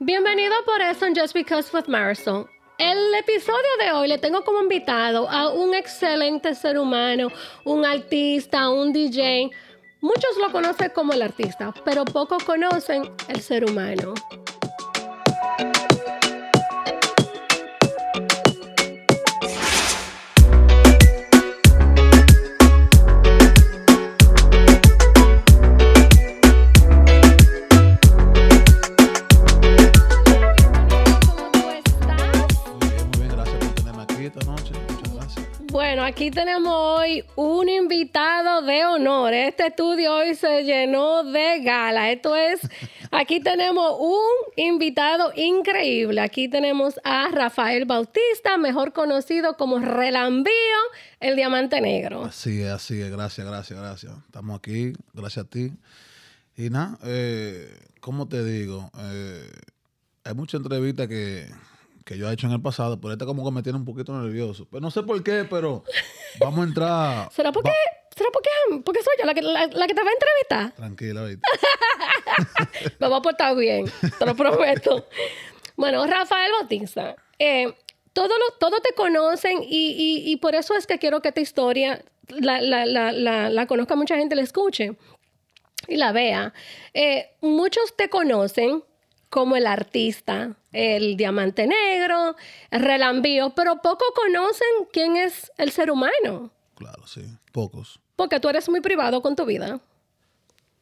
Bienvenido por eso en Just Because with Marisol. El episodio de hoy le tengo como invitado a un excelente ser humano, un artista, un DJ. Muchos lo conocen como el artista, pero pocos conocen el ser humano. Aquí tenemos hoy un invitado de honor. Este estudio hoy se llenó de gala. Esto es, aquí tenemos un invitado increíble. Aquí tenemos a Rafael Bautista, mejor conocido como Relambío, el Diamante Negro. Así es, así es, gracias, gracias, gracias. Estamos aquí, gracias a ti. Y nada, eh, ¿cómo te digo? Eh, hay muchas entrevistas que, que yo he hecho en el pasado, pero esta como que me tiene un poquito nervioso. Pero no sé por qué, pero vamos a entrar. ¿Será porque, ¿será porque, porque soy yo la que, la, la que te va a entrevistar? Tranquila, ¿viste? Me voy a portar bien, te lo prometo. Bueno, Rafael Bautista, eh, todos lo- todos te conocen y, y- y por eso es que quiero que esta historia la, la, la, la, la conozca mucha gente, la escuche y la vea. Eh, muchos te conocen como el artista, el diamante negro, el relambío, pero poco conocen quién es el ser humano, Claro, sí, pocos. porque tú eres muy privado con tu vida.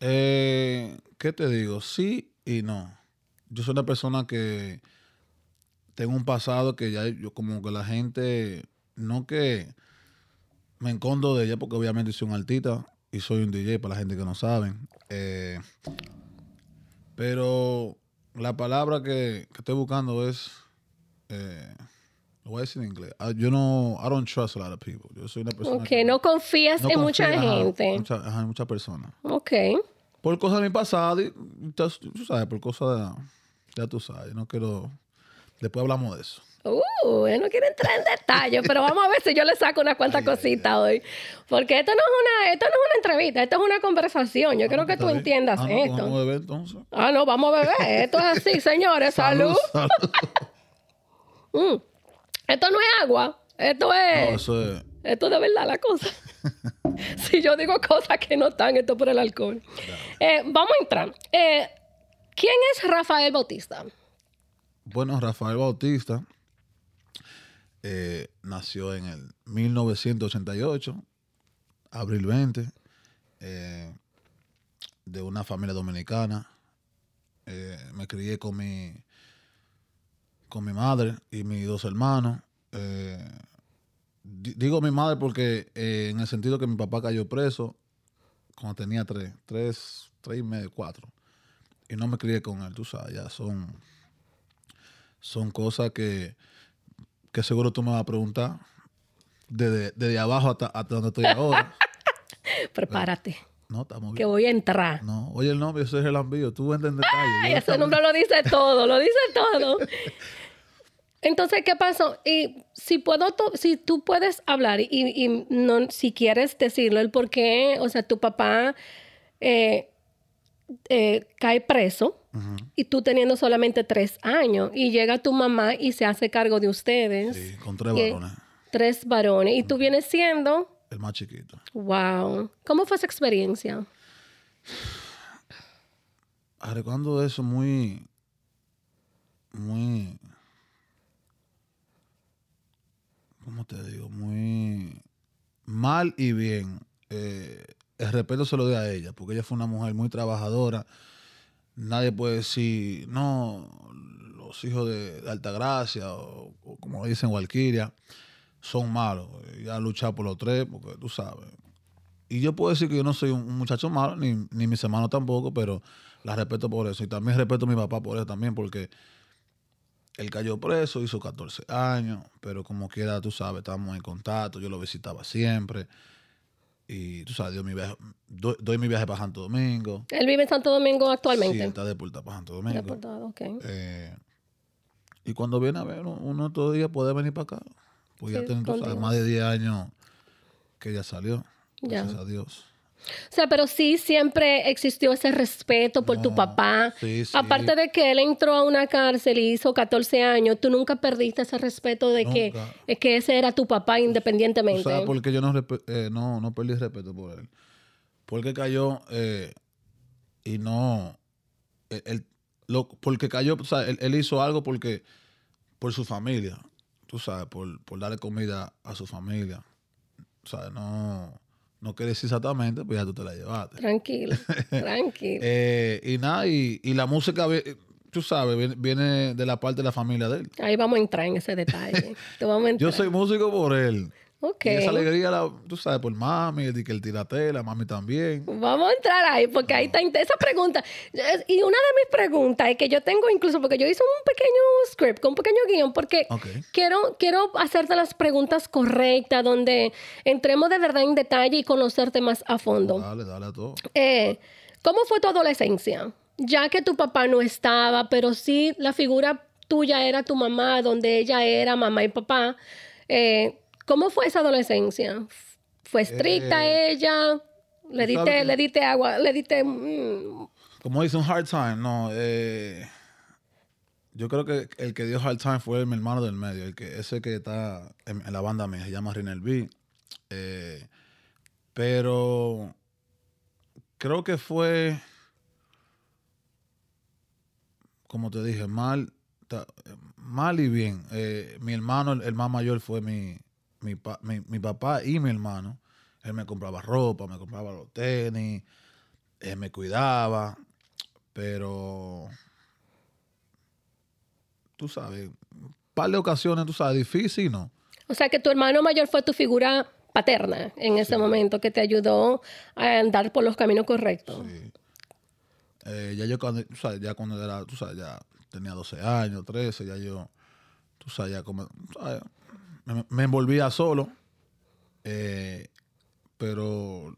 Eh, ¿Qué te digo? Sí y no. Yo soy una persona que tengo un pasado que ya yo como que la gente, no que me encondo de ella, porque obviamente soy un artista y soy un DJ para la gente que no saben. Eh, pero la palabra que, que estoy buscando es, eh, lo voy a decir en inglés. Ah, Yo no, I don't trust a lot of people. Yo soy una persona Ok, que no confías no en mucha gente. mucha- en muchas personas Ok. por cosas de mi pasado, y, tú sabes, por cosas de, ya tú sabes, no quiero, después hablamos de eso. Uh, él no quiere entrar en detalle, pero vamos a ver si yo le saco unas cuantas cositas hoy. Porque esto no es una, esto no es una entrevista, esto es una conversación. Yo creo que tú ¿Está bien? entiendas Ah, no, pues esto. vamos a beber, entonces. Ah, no, vamos a beber. Esto es así, señores. Salud. salud. Mm. Esto no es agua. Esto No, es. eso es, Esto es de verdad la cosa. si yo digo cosas que no están, esto es por el alcohol. Eh, vamos a entrar. Eh, ¿Quién es Rafael Bautista? bueno, Rafael Bautista eh, nació en el 1988, abril 20, eh, de una familia dominicana. Eh, me crié con mi, con mi madre y mis dos hermanos. Di- digo mi madre porque en el sentido que mi papá cayó preso cuando tenía tres, tres, tres y medio, cuatro. Y no me crié con él, tú sabes, ya son, son cosas que, que seguro tú me vas a preguntar desde, desde abajo hasta, hasta donde estoy ahora. Prepárate, No, estamos que bien. voy a entrar. No, oye el nombre, es el envío, tú en detalle. Ay, Yo ese estamos- nombre lo dice todo, lo dice todo. Entonces, ¿qué pasó? Y si puedo, si tú puedes hablar y, y no, si quieres decirlo, el por qué, o sea, tu papá eh, eh, cae preso Y tú teniendo solamente tres años y llega tu mamá y se hace cargo de ustedes, Sí, con tres Y- varones, tres varones, y tú vienes siendo, el más chiquito. wow, ¿cómo fue esa experiencia? Recuerdo eso muy, muy, ¿cómo te digo? Muy mal y bien. Eh, el respeto se lo doy a ella, porque ella fue una mujer muy trabajadora. Nadie puede decir, no, los hijos de, de Altagracia, o, como dicen Walquiria, son malos. Ella ha luchado por los tres, porque tú sabes. Y yo puedo decir que yo no soy un un muchacho malo, ni, ni mis hermanos tampoco, pero la respeto por eso. Y también respeto a mi papá por eso también, porque él cayó preso, hizo 14 años, pero como quiera, tú sabes, estábamos en contacto, yo lo visitaba siempre. Y tú sabes, doy mi viaje, doy, doy mi viaje para Santo Domingo. Él vive en Santo Domingo Sí, actualmente. él está deportado para Santo Domingo. Deportado, ok. Eh, y cuando viene a ver, uno, otro día puede venir para acá. Pues ya Sí, sabes, contigo. más de 10 años que ya salió. Ya. Gracias a Dios. O sea, pero sí siempre existió ese respeto por tu No, papá. sí, sí. Aparte de que él entró a una cárcel y hizo 14 años, tú nunca perdiste ese respeto de que, que ese era tu papá ¿Tú independientemente. sabes por qué yo no, eh, no, no perdí respeto por él? Porque cayó eh, y no. Él, él- lo, porque cayó, o sea, él, él hizo algo porque por su familia, tú sabes, por, por darle comida a su familia. O sea, no, no quiere decir exactamente, pues ya tú te la llevaste. Tranquilo, tranquilo. Eh, y nada, y, y la música, tú sabes, viene, viene de la parte de la familia de él. Ahí vamos a entrar en ese detalle. Te vamos a entrar. Yo soy músico por él. Ok. Y esa alegría, la, tú sabes, por mami, el que el tiratela, mami también. Vamos a entrar ahí, porque ahí está esa pregunta. Y una de mis preguntas es que yo tengo incluso, porque yo hice un pequeño script, un pequeño guion, porque quiero, quiero hacerte las preguntas correctas, donde entremos de verdad en detalle y conocerte más a fondo. Dale, dale a todo. Eh, ¿Cómo fue tu adolescencia? Ya que tu papá no estaba, pero sí la figura tuya era tu mamá, donde ella era mamá y papá. Eh, ¿Cómo fue esa adolescencia? ¿Fue estricta ella? ¿Le diste, le diste agua? ¿Le diste...? mm, Como dice un hard time, no. eh, yo creo que el que dio hard time fue mi hermano del medio, el que ese que está en, en la banda mía, se llama Rinel B. Eh, pero creo que fue, como te dije, mal, mal y bien. Eh, mi hermano, el, el más mayor, fue mi, mi, pa- mi- mi papá y mi hermano. Él me compraba ropa, me compraba los tenis, él me cuidaba, pero tú sabes, un par de ocasiones, tú sabes, difícil, ¿no? O sea, que tu hermano mayor fue tu figura paterna en ese momento, que te ayudó a andar por los caminos correctos. Sí. Eh, ya yo cuando, tú sabes, ya cuando era, tú sabes, ya tenía 12 años, 13, ya yo, tú sabes, ya como, tú sabes, me, me envolvía solo, eh, pero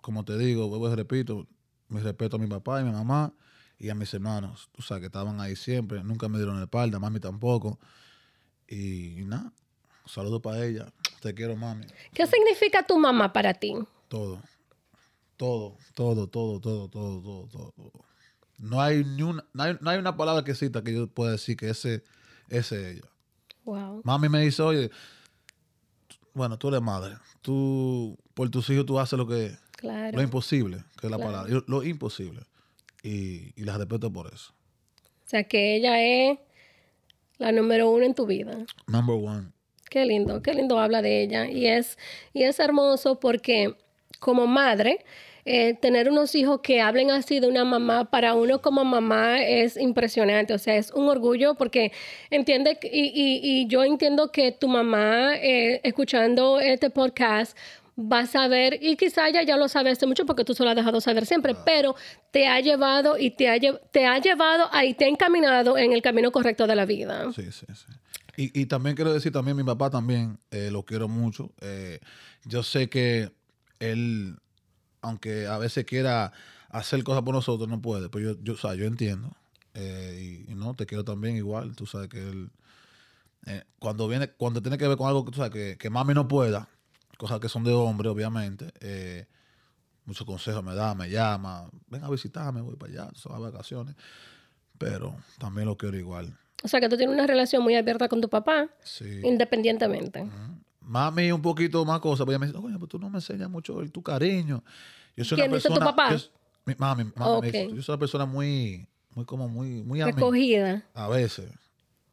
como te digo, vuelvo y repito, mi respeto a mi papá y mi mamá y a mis hermanos, tú sabes, que estaban ahí siempre, nunca me dieron la espalda, mami tampoco, y, y nada, saludo para ella, te quiero mami. ¿Qué significa tu mamá para ti? Todo. Todo, todo, todo, todo, todo, todo, todo. todo. No hay ni una, no hay, no hay una palabra que cita que yo pueda decir que ese, ese es ella. Wow. Mami me dice, oye, bueno, tú eres madre. Tú, por tus hijos, tú haces lo que, Claro. lo imposible, que es la Claro. palabra. Lo imposible. Y, y las respeto por eso. O sea, que ella es la número uno en tu vida. Number one. Qué lindo, qué lindo habla de ella. Y es, y es hermoso porque como madre, eh, tener unos hijos que hablen así de una mamá, para uno como mamá es impresionante. O sea, es un orgullo porque entiende, y, y- y yo entiendo que tu mamá, eh, escuchando este podcast, va a saber, y quizá ella ya lo sabe hace mucho porque tú se lo has dejado saber siempre, pero te ha llevado y te ha, lle- te ha llevado ahí, te ha encaminado en el camino correcto de la vida. Sí, sí, sí. Y, y también quiero decir, también mi papá también, eh, lo quiero mucho. Eh, yo sé que él, aunque a veces quiera hacer cosas por nosotros, no puede. Pero yo, yo, o sea, yo entiendo. Eh, y, y no, te quiero también igual. Tú sabes que él, eh, cuando viene, cuando tiene que ver con algo que tú sabes que, que mami no pueda, cosas que son de hombre, obviamente, eh, muchos consejos me da, me llama, ven a visitarme, voy para allá, son vacaciones. Pero también lo quiero igual. O sea, que tú tienes una relación muy abierta con tu papá, Sí. independientemente. Mami un poquito más cosas, pero ella me dice, oye, pues tú no me enseñas mucho el, tu cariño. Yo soy ¿Quién una dice tu persona... papá? yo s- mi- mami, mami me dice, Ok. yo soy una persona muy, muy como muy, muy mí, Recogida. a veces.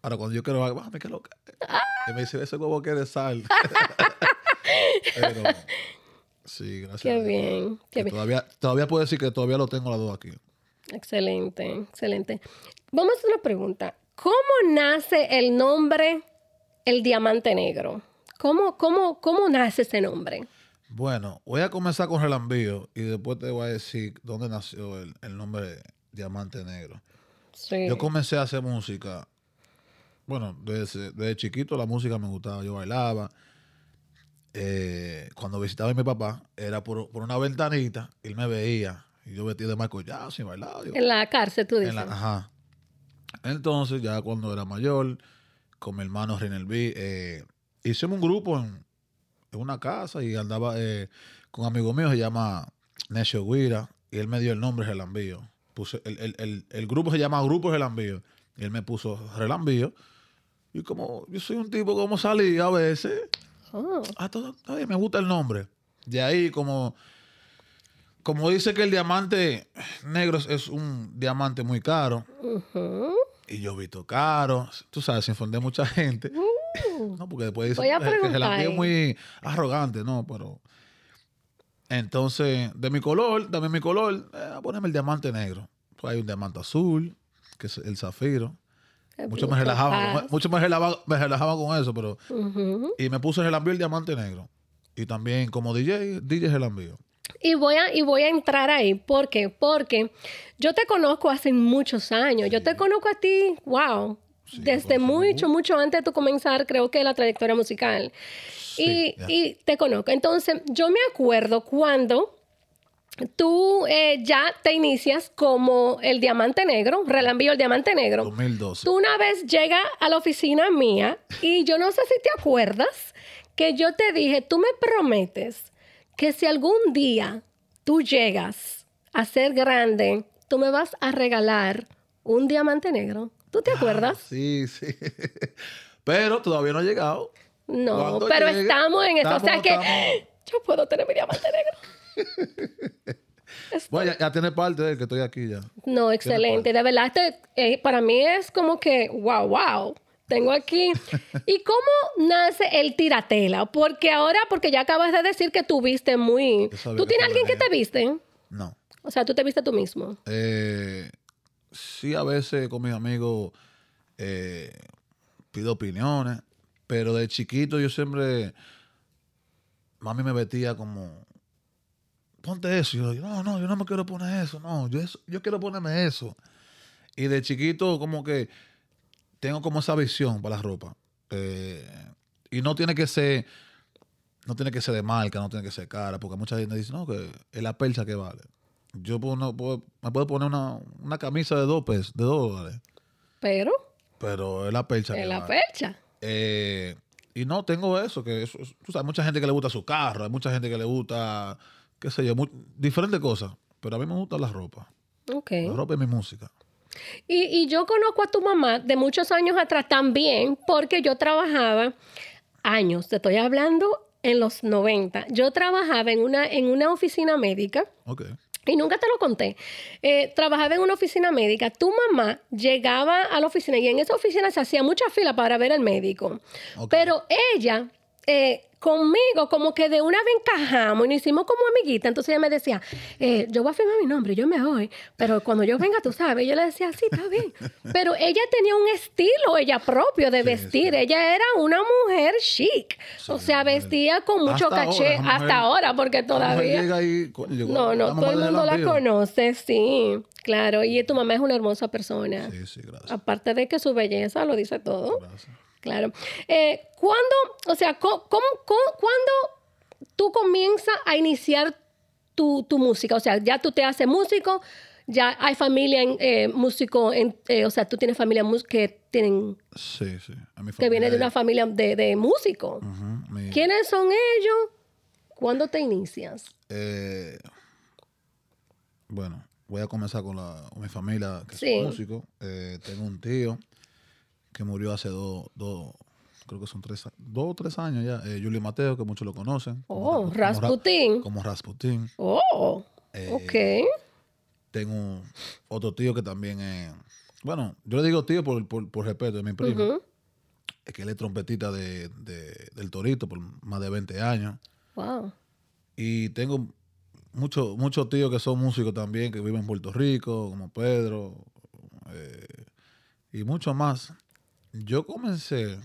Ahora cuando yo quiero algo, mami, ¿qué es lo que? Y me dice, ese huevo que de sal. pero, sí, gracias. Qué bien, qué bien. Todavía, todavía puedo decir que todavía lo tengo las dos aquí. Excelente, excelente. Vamos a hacer una pregunta. ¿Cómo nace el nombre El Diamante Negro? ¿Cómo, cómo, cómo nace ese nombre? Bueno, voy a comenzar con Relambío y después te voy a decir dónde nació el, el nombre Diamante Negro. Sí. Yo comencé a hacer música. Bueno, desde, desde chiquito la música me gustaba, yo bailaba. Eh, cuando visitaba a mi papá, era por, por una ventanita, él me veía y yo vestido de Michael Jackson y bailaba. yo- En la cárcel, tú dices. en la- ajá. Entonces, ya cuando era mayor, con mi hermano Rinel B, eh, hicimos un grupo en, en una casa y andaba eh, con un amigo mío, se llama Necio Guira, y él me dio el nombre Relambío. Puse, el, el, el, el grupo se llama Grupo Relambío, y él me puso Relambío. Y como yo soy un tipo como salí a veces, Oh, ah, todo, bien, me gusta el nombre. De ahí, como, como dice que el diamante negro es- un diamante muy caro, y yo he visto caro, tú sabes, se infundé mucha gente. Uh, No, porque después dicen eh, que preguntar. Relambío es muy arrogante, no, pero. Entonces, de mi color, dame mi color, eh, poneme el diamante negro. Pues hay un diamante azul, que es el zafiro. Mucho me relajaba, con- mucho me relajaba, me relajaba con eso, pero. Y me puse Relambío el diamante negro. Y también como DJ, DJ Relambío. Y voy, a, y voy a entrar ahí. ¿Por qué? Porque yo te conozco hace muchos años. Yo te conozco a ti, wow, Sí, desde mucho, mucho antes de tu comenzar, creo que la trayectoria musical. Sí, y, ya. y te conozco. Entonces, yo me acuerdo cuando tú eh, ya te inicias como el diamante negro, relambío el diamante negro. 2012. Tú una vez llegas a la oficina mía y yo no sé si te acuerdas que yo te dije, tú me prometes que si algún día tú llegas a ser grande, tú me vas a regalar un diamante negro. ¿Tú te acuerdas? Ah, Sí, sí. Pero todavía no ha llegado. No, Cuando pero llegue, estamos en eso. o sea que estamos- yo puedo tener mi diamante negro. Bueno, ya, ya tiene parte de que estoy aquí ya. No, excelente. De verdad, este, eh, para mí es como que, wow, wow. Tengo aquí. ¿Y cómo nace el tiratela? Porque ahora, porque ya acabas de decir que tú viste muy... ¿Tú tienes alguien que te viste? No. O sea, tú te viste tú mismo. Eh, sí, a veces con mis amigos eh, pido opiniones, pero de chiquito yo siempre, mami me vestía como, ponte eso. Yo, no, no, yo no me quiero poner eso, no, yo, eso- yo quiero ponerme eso. Y de chiquito como que tengo como esa visión para la ropa. Eh, y no tiene que ser, no tiene que ser de marca, no tiene que ser cara, porque mucha gente dice, no, que es la percha que vale. Yo puedo, no, puedo- me puedo poner una, una camisa de dos pesos, de dos dólares, Pero, pero es la percha en la vale. fecha. Eh, y no tengo eso, que eso, es- tú sabes, mucha gente que le gusta su carro, hay mucha gente que le gusta, qué sé yo, mu- diferentes cosas, pero a mí me gusta la ropa. Ok. La ropa y mi música. Y, y yo conozco a tu mamá de muchos años atrás también, porque yo trabajaba años, te estoy hablando en los 90. Yo trabajaba en una, en una oficina médica. Ok. Y nunca te lo conté. Eh, trabajaba en una oficina médica. Tu mamá llegaba a la oficina y en esa oficina se hacía mucha fila para ver al médico. Pero ella, eh, conmigo, como que de una vez encajamos y nos hicimos como amiguita. Entonces ella me decía, eh, yo voy a firmar mi nombre, yo me voy. Pero cuando yo venga, tú sabes. Yo le decía, sí, está bien. Pero ella tenía un estilo, ella propio de Sí, vestir. sí. Ella era una mujer chic. o sea, vestía con mucho Hasta ahora, caché mujer- hasta ahora, porque La todavía... llega llegó No, la no, todo el mundo la Relambío. conoce, sí, claro. Y tu mamá es una hermosa persona. Sí, sí, gracias. Aparte de que su belleza lo dice todo, gracias. Claro. Eh, ¿Cuándo, o sea, cómo, cómo- cuándo tú comienzas a iniciar tu, tu música? O sea, ya tú te haces músico, ya hay familia en, eh, músico, en, eh, o sea, tú tienes familia que tienen Sí, sí. A mi que viene de una familia de, de músicos. Mi- ¿Quiénes son ellos? ¿Cuándo te inicias? Eh, bueno, voy a comenzar con, la, con mi familia, que Sí. músicos. Eh, tengo un tío que murió hace dos, dos, creo que son tres, dos o tres años ya. Eh, Julio Mateo, que muchos lo conocen. Oh, como Ra- Rasputín. Como Rasputín. Oh, Eh, ok. Tengo otro tío que también es... Bueno, yo le digo tío por, por, por respeto, es mi primo. Es que él es trompetista de, de- del Torito por más de 20 años. Wow. Y tengo muchos muchos tíos que son músicos también, que viven en Puerto Rico, como Pedro, eh, y muchos más. Yo comencé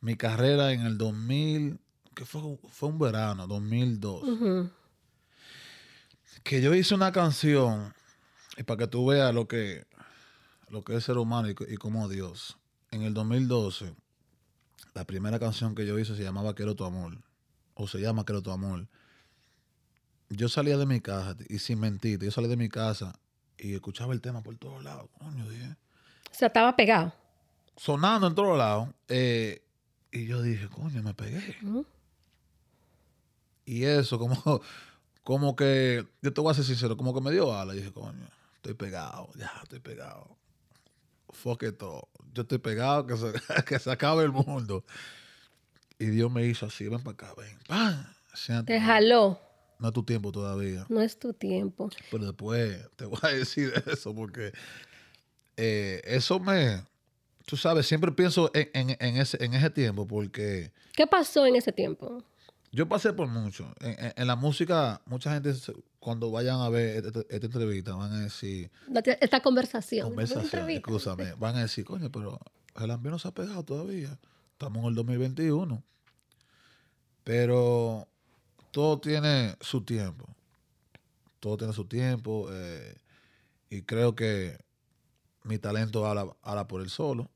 mi carrera en el 2000, que fue, fue un verano, 2002, Ujú. que yo hice una canción, y para que tú veas lo que, lo que es ser humano y, y como Dios. En el 2012, la primera canción que yo hice se llamaba Quiero tu amor, o se llama Quiero tu amor. Yo salía de mi casa, y sin mentirte, yo salía de mi casa y escuchaba el tema por todos lados. Coño, dije. O sea, estaba pegado. Sonando en todos lados. eh, y yo dije, coño, me pegué. Y eso, como, como que, yo te voy a ser sincero, como que me dio ala. Y dije, coño, estoy pegado, ya, estoy pegado. Fuck it todo. Yo estoy pegado, que se, que se acabe el mundo. Y Dios me hizo así, ven para acá, ven. ¡Pam! Siéntate. Te jaló. No es tu tiempo todavía. No es tu tiempo. Pero después te voy a decir eso porque eh, eso me, tú sabes, siempre pienso en, en- en ese, en ese tiempo porque ¿Qué pasó en ese tiempo? yo pasé por mucho. En, la música, mucha gente cuando vayan a ver esta, esta entrevista van a decir, Esta conversación. conversación, escúchame, van a decir, coño, pero el ambiente no se ha pegado todavía. Estamos en el 2021. Pero todo tiene su tiempo. Todo tiene su tiempo. eh, y creo que mi talento habla, habla por él solo.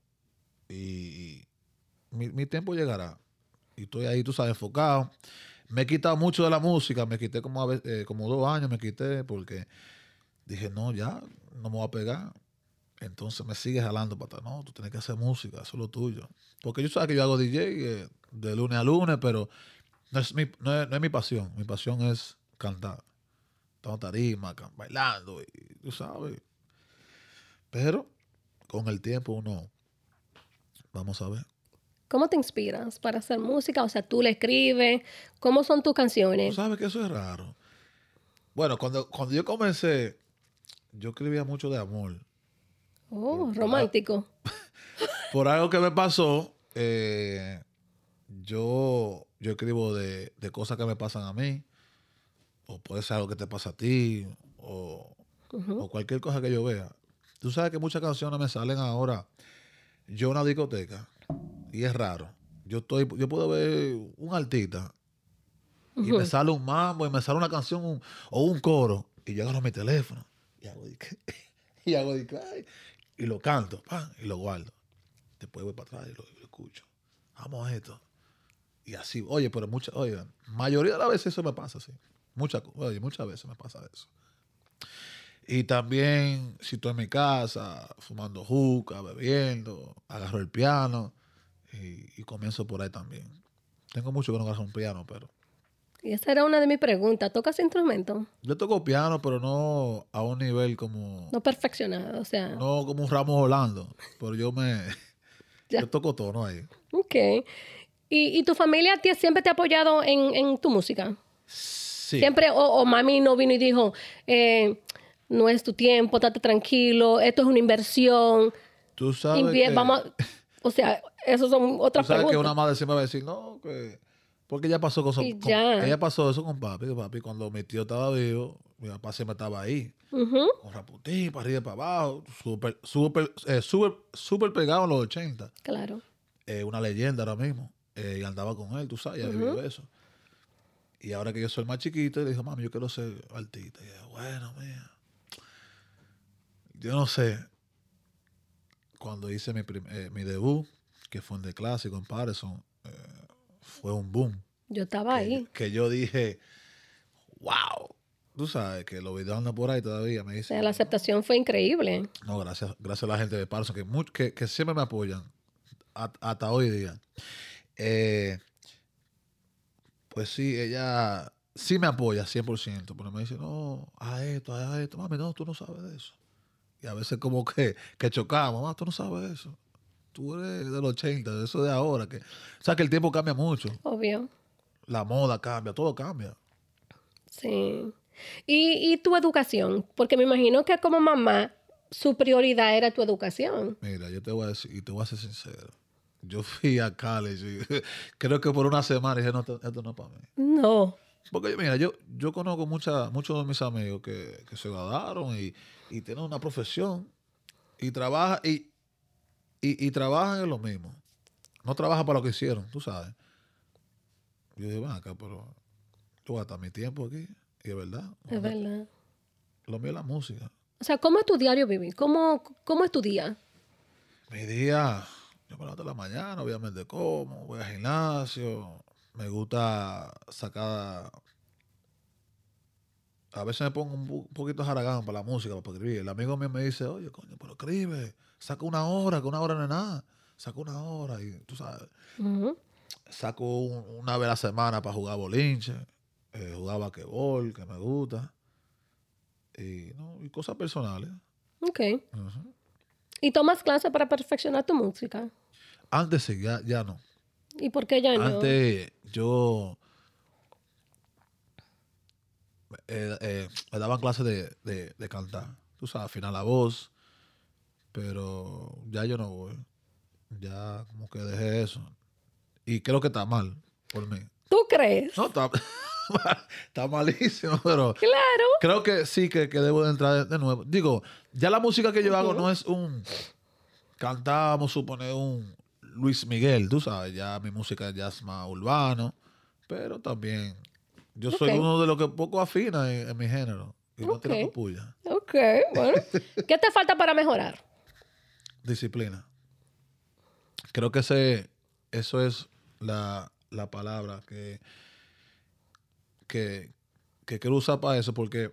Y, mi, mi tiempo llegará. Y estoy ahí, tú sabes, enfocado. Me he quitado mucho de la música. Me quité como, a eh, como dos años, me quité porque dije, no, ya, no me voy a pegar. Entonces me sigue jalando para. No, tú tienes que hacer música, eso es lo tuyo. Porque yo sabes que yo hago DJ eh, de lunes a lunes, pero no es, mi, no, no es mi pasión. Mi pasión es cantar. Estamos tarima, bailando, y, tú sabes. Pero con el tiempo uno, vamos a ver. ¿Cómo te inspiras para hacer música? O sea, tú le escribes. ¿Cómo son tus Tú canciones? sabes que eso es raro. Bueno, cuando, cuando yo comencé, yo escribía mucho de amor. Oh, romántico. Por algo que me pasó, eh, yo, yo escribo de, de cosas que me pasan a mí, o puede ser algo que te pasa a ti, o, o cualquier cosa que yo vea. Tú sabes que muchas canciones me salen ahora. Yo una discoteca, y es raro. Yo estoy, yo puedo ver un artista y me sale un mambo y me sale una canción un- o un coro y yo agarro mi teléfono y hago y hago y lo canto y lo guardo. Después voy para atrás y lo, escucho. Vamos a esto. Y así oye pero muchas oye mayoría de las veces eso me pasa así muchas oye muchas veces me pasa eso y también si estoy en mi casa fumando juca bebiendo agarro el piano y, y comienzo por ahí también tengo mucho que no agarro un piano pero Y esa era una de mis preguntas. ¿Tocas instrumento? Yo toco piano, pero no a un nivel como. No perfeccionado, o sea. No como un Ramos Orlando. Pero yo me. Yo toco tono ahí. Ok. ¿Y, y tu familia te- siempre te ha apoyado en, en tu música? Sí. Siempre, o, o mami no vino y dijo, eh, no es tu tiempo, estate tranquilo, esto es una inversión. Tú sabes. invie- que, vamos, a- o sea, eso son otras sabes que una madre siempre va a decir, no, que. Porque ella pasó con, con- ya. ella pasó eso con papi. que papi, cuando mi tío estaba vivo, mi papá siempre estaba ahí. Con Raputín, para arriba y para abajo. Súper, súper, eh, súper, súper pegado en los 80. Claro. eh, una leyenda ahora mismo. eh, y andaba con él, tú sabes, ya vivió eso. Y ahora que yo soy más chiquito, le dijo, mami, yo quiero ser artista. Y yo, bueno, mía. Yo no sé. Cuando hice mi, eh, mi debut, que fue en The Clásico en Patterson, eh, fue un boom. Yo estaba ahí. Que, que yo dije, wow. Tú sabes que los videos andan por ahí todavía. Me O sea, la aceptación fue increíble. no, gracias, gracias a la gente de Patterson, que, much- que, que siempre me apoyan, a- hasta hoy día. Eh, pues sí, ella sí me apoya 100%, pero me dice, no, haz esto, haz esto. Mami, no, tú no sabes de eso. Y a veces como que, que chocamos, mamá, tú no sabes eso. Tú eres del 80, de eso de ahora. Que, o sea, que el tiempo cambia mucho. Obvio. La moda cambia, todo cambia. Sí. ¿Y, y tu educación? Porque me imagino que como mamá, su prioridad era tu educación. Mira, yo te voy a decir, y te voy a ser sincero. Yo fui a college y creo que por una semana dije, no, esto, esto no es para mí. No. Porque mira, yo, yo conozco mucha, muchos de mis amigos que, que se graduaron y, y tienen una profesión y trabajan y, y, y trabajan en lo mismo. No trabajan para lo que hicieron, tú sabes. Yo digo, ven acá, pero tú gastas mi tiempo aquí. Y es verdad. Es verdad. Lo mío es la música. O sea, ¿cómo es tu diario vivir? ¿Cómo, cómo es tu día? Mi día, yo me levanto en la mañana, obviamente como, voy al gimnasio, me gusta sacar... A veces me pongo un po- poquito jaragán para la música, para escribir. El amigo mío me dice, oye, coño, pero escribe, saca una hora, que una hora no es nada. Saca una hora y tú sabes, saco un- una vez a la semana para jugar bolinche. eh, jugaba basquetbol, que me gusta. Y, no, y cosas personales. Ok. ¿Y tomas clases para perfeccionar tu música? Antes sí, ya, ya no. ¿Y por qué ya no? Antes yo eh, eh, me daban clases de, de, de cantar. Tú sabes, afinar la voz. Pero ya yo no voy. Ya como que dejé eso. Y creo que está mal por mí. ¿Tú crees? No, está, está malísimo, pero Claro. creo que sí que, que debo de entrar de, nuevo. Digo, ya la música que yo hago no es un a suponer un Luis Miguel, tú sabes, ya mi música ya es más urbano, pero también yo soy uno de los que poco afina en, en mi género y no tira Ok. puya. Ok, bueno. ¿Qué te falta para mejorar? Disciplina. Creo que ese, eso es la, la palabra que, que, que quiero usar para eso, porque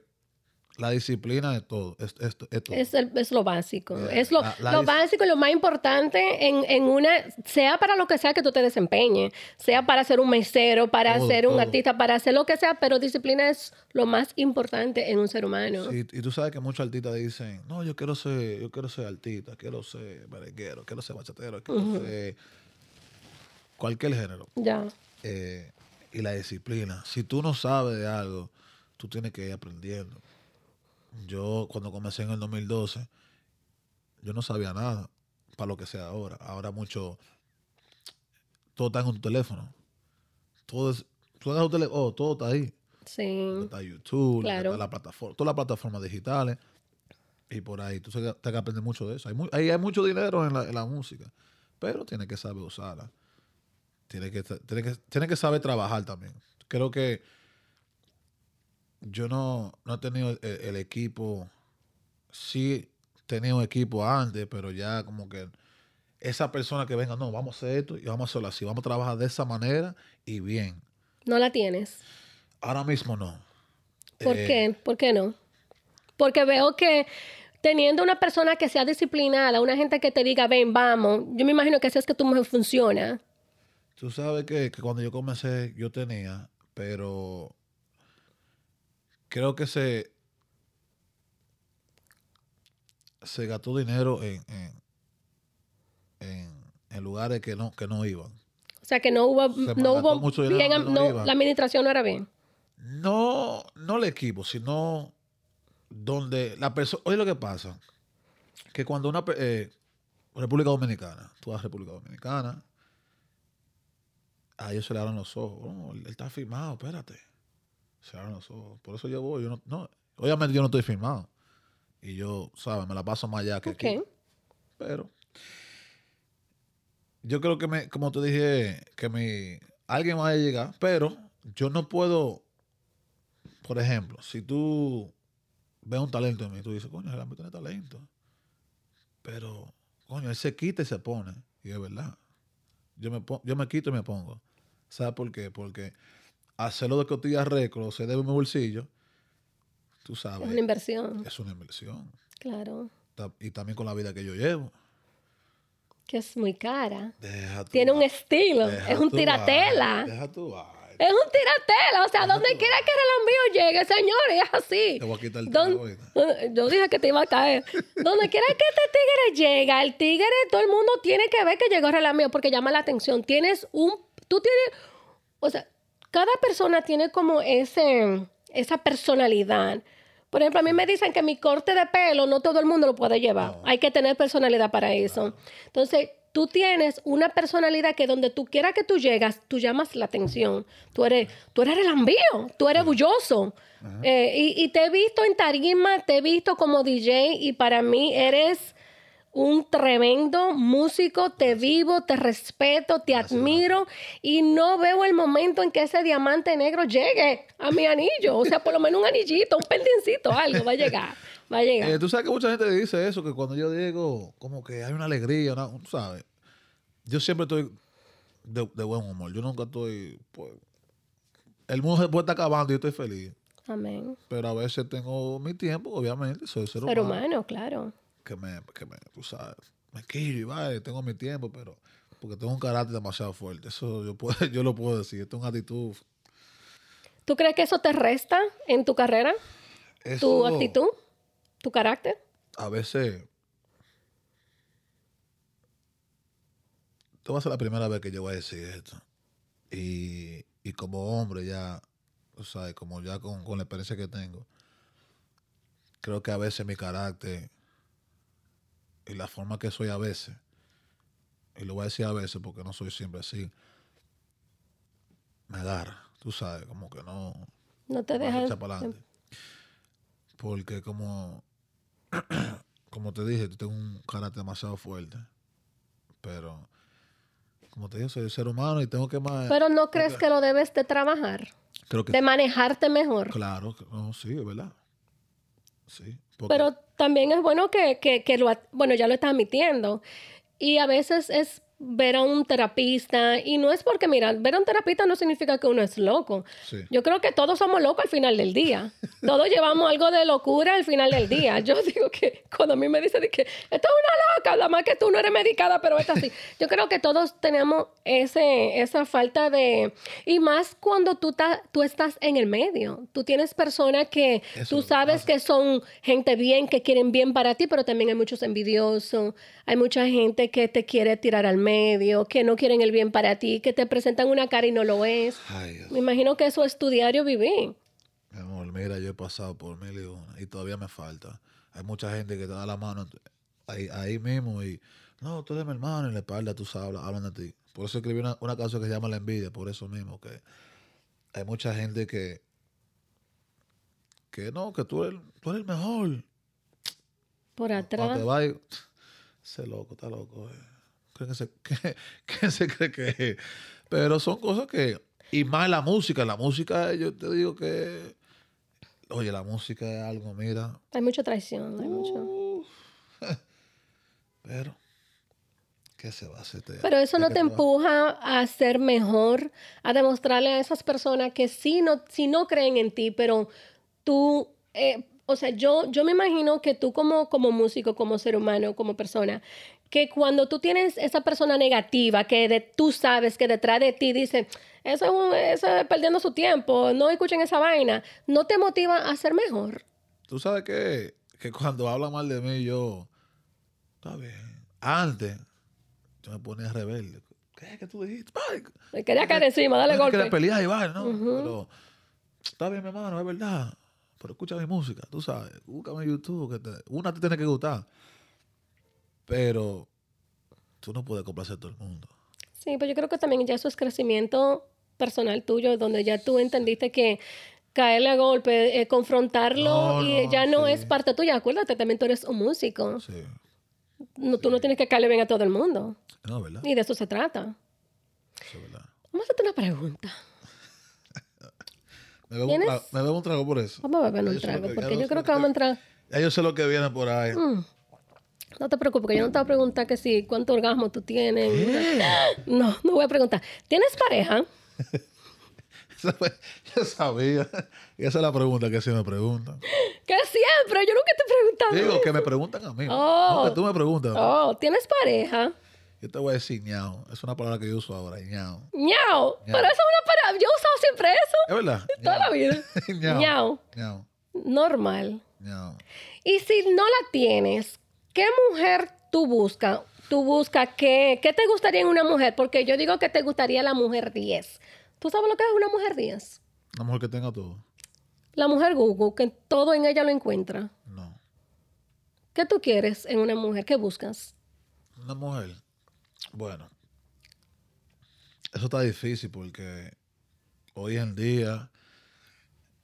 la disciplina es todo. Es, es- es todo. Es, el- lo básico. Yeah. Es lo, La- la lo básico y lo más importante en, en una, sea para lo que sea que tú te desempeñes, sea para ser un mesero, para Todo, ser un todo. artista, para hacer lo que sea, pero disciplina es lo más importante en un ser humano. Sí, y tú sabes que muchos artistas dicen, no, yo quiero ser, yo quiero ser artista, quiero ser merenguero, quiero ser bachatero, quiero ser cualquier género. Ya. Eh, y la disciplina. Si tú no sabes de algo, tú tienes que ir aprendiendo. Yo cuando comencé en el 2012, yo no sabía nada para lo que sea ahora. Ahora mucho, todo está en un teléfono. Todo es, tú un teléfono, oh, todo está ahí. Sí. Está YouTube, Claro. está la plataforma, todas las plataformas digitales. Y por ahí, tú tienes que aprender mucho de eso. Hay, mu- ahí hay mucho dinero en la, en la música, pero tienes que saber usarla. Tienes que, tienes, que, tienes que saber trabajar también. Creo que yo no, no he tenido el, el equipo. Sí tenía un equipo antes, pero ya como que esa persona que venga, no, vamos a hacer esto y vamos a hacerlo así. Vamos a trabajar de esa manera y bien. No la tienes. Ahora mismo no. ¿Por Eh, qué? ¿Por qué no? Porque veo que teniendo una persona que sea disciplinada, una gente que te diga, ven, vamos, yo me imagino que así es que tu mujer funciona. Tú sabes que, que cuando yo comencé yo tenía, pero creo que se se gastó dinero en, en, en, en lugares que no, que no iban. O sea, que no hubo, no hubo mucho bien, no no- la administración no era bien. No, no el equipo, sino donde la persona. Oye, lo que pasa, que cuando una. eh, República Dominicana, tú vas a República Dominicana, a ellos se le abren los ojos. Oh, él está firmado, espérate. Se abren los ojos. Por eso yo voy. Yo no, no, obviamente yo no estoy firmado. Y yo, ¿sabes? Me la paso más allá que Ok. aquí. Pero yo creo que me, como te dije, que mi alguien va a llegar, pero yo no puedo, por ejemplo, si tú ves un talento en mí, tú dices, coño, el tiene talento. Pero, coño, él se quita y se pone. Y es verdad. Yo me, yo me quito y me pongo. ¿Sabes por qué? Porque hacerlo de costillas récord, se debe mi bolsillo, tú sabes, Es una inversión. es una inversión. Claro. Y también con la vida que yo llevo. Que es muy cara. Deja tu Tiene un va- estilo. deja Es un tiratela. vaina, Deja tu vaina. Es un tiratela. O sea, donde quiera que el envío llegue, señores, es así. Te voy a quitar el Don-. Yo dije que te iba a caer. Donde quiera que este tigre llega, el tigre, todo el mundo tiene que ver que llegó el mío porque llama la atención. Tienes un. Tú tienes. O sea, cada persona tiene como ese, esa personalidad. Por ejemplo, a mí me dicen que mi corte de pelo no todo el mundo lo puede llevar. Hay que tener personalidad para eso. Entonces, tú tienes una personalidad que donde tú quieras que tú llegas, tú llamas la atención. Tú eres, tú eres relambío, tú eres bulloso. Eh, y, y te he visto en tarima, te he visto como DJ y para mí eres un tremendo músico, te vivo, te respeto, te admiro y no veo el momento en que ese diamante negro llegue a mi anillo. O sea, por lo menos un anillito, un pendencito, algo va a llegar. Va a llegar. Eh, tú sabes que mucha gente dice eso, que cuando yo digo, como que hay una alegría, una- tú sabes. Yo siempre estoy de, de buen humor. Yo nunca estoy. Pues, el mundo se puede estar acabando y yo estoy feliz. Amén. Pero a veces tengo mi tiempo, obviamente. Soy ser, Ser humano. humano, claro. Que me, que me, tú sabes, me quillo y vale, tengo mi tiempo, pero porque tengo un carácter demasiado fuerte. Eso yo, puedo, yo lo puedo decir. Tengo una actitud ¿Tú crees que eso te resta en tu carrera? ¿Tu actitud? ¿Tu carácter? A veces. Esta va a ser la primera vez que yo voy a decir esto. Y, y como hombre, ya, o sea, como ya con, con la experiencia que tengo, creo que a veces mi carácter y la forma que soy a veces, y lo voy a decir a veces porque no soy siempre así, me agarra, tú sabes, como que no, No te para adelante. Porque como, como te dije, tengo un carácter demasiado fuerte. Pero, como te dije, soy ser humano y tengo que más... Pero no crees que lo debes de trabajar, creo que de manejarte mejor. Claro, no, sí, es verdad. Pero también es bueno que, que, que lo, bueno, ya lo estás admitiendo. Y a veces es ver a un terapista, y no es porque, mira, ver a un terapista no significa que uno es loco. Sí. Yo creo que todos somos locos al final del día. Todos llevamos algo de locura al final del día. Yo digo que cuando a mí me dicen que esto es una loca, la más que tú no eres medicada, pero esta sí. Yo creo que todos tenemos ese, esa falta de... Y más cuando tú, ta- tú estás en el medio. Tú tienes personas que Eso tú sabes pasa. que son gente bien, que quieren bien para ti, pero también hay muchos envidiosos. Hay mucha gente que te quiere tirar al medio, que no quieren el bien para ti, que te presentan una cara y no lo es. Ay, Dios. Me imagino que eso es tu diario vivir. Mi amor, mira, yo he pasado por mil y una y todavía me falta. Hay mucha gente que te da la mano ahí, ahí mismo y, no, tú eres mi hermano en la espalda, tú sabes, hablan de ti. Por eso escribí una, una canción que se llama La Envidia, por eso mismo, que hay mucha gente que, que no, que tú eres, tú eres el mejor. Por Cuando atrás. te vas, y- ese loco, está loco. eh. ¿Cree que se, que, que se cree que es? Pero son cosas que. Y más la música. La música, yo te digo que. Oye, la música es algo, mira. Hay mucha traición. Hay mucho. uf, pero. ¿Qué se va a hacer? Pero eso ¿De no te empuja a ser mejor, a demostrarle a esas personas que sí no, sí no creen en ti, pero tú, eh, o sea, yo, yo me imagino que tú como, como músico, como ser humano, como persona, que cuando tú tienes esa persona negativa, que de, tú sabes que detrás de ti dice, eso es, un- eso es perdiendo su tiempo, no escuchen esa vaina, no te motiva a ser mejor. Tú sabes que, que cuando hablan mal de mí, yo. Está bien. Antes, yo me ponía rebelde. ¿Qué? ¿Qué tú dijiste? Me quería caer encima, dale es que golpe. quieres pelear y vaina, ¿no? Pero está bien, mi hermano, es verdad. Pero escucha mi música, tú sabes. Búscame en YouTube. Que te- una te tiene que gustar. Pero tú no puedes complacer a todo el mundo. Sí, pero yo creo que también ya eso es crecimiento personal tuyo, donde ya tú entendiste que caerle a golpe, eh, confrontarlo No, y no, ya no sí. es parte tuya. Acuérdate, también tú eres un músico. Sí. No, tú no tienes que caerle bien a todo el mundo. No, verdad. Y de eso se trata. Eso es verdad. Vamos a hacerte una pregunta. Me bebo, un trago, me bebo un trago por eso. Vamos a beber un trago, porque yo creo que vamos a entrar. Ya yo sé lo que viene por ahí. Mm. No te preocupes, que yo no te voy a preguntar que si cuánto orgasmo tú tienes. No, no voy a preguntar. ¿Tienes pareja? Yo sabía. Y esa es la pregunta que se me preguntan. Que siempre, yo nunca te he preguntado. Digo, eso. que me preguntan a mí. Oh. No, que tú me preguntas. Oh, ¿tienes pareja? Yo te voy a decir ñao. Es una palabra que yo uso ahora, ñao. Ñao. Pero eso es una palabra. Yo he usado siempre eso. ¿Es verdad? Toda la vida. Ñao. ñao. Normal. ñao. Y si no la tienes, ¿qué mujer tú buscas? Tú buscas qué, qué te gustaría en una mujer, porque yo digo que te gustaría la mujer 10. ¿Tú sabes lo que es una mujer 10? Una mujer que tenga todo. La mujer Google, que todo en ella lo encuentra. No. ¿Qué tú quieres en una mujer? ¿Qué buscas? Una mujer. Bueno. Eso está difícil porque hoy en día,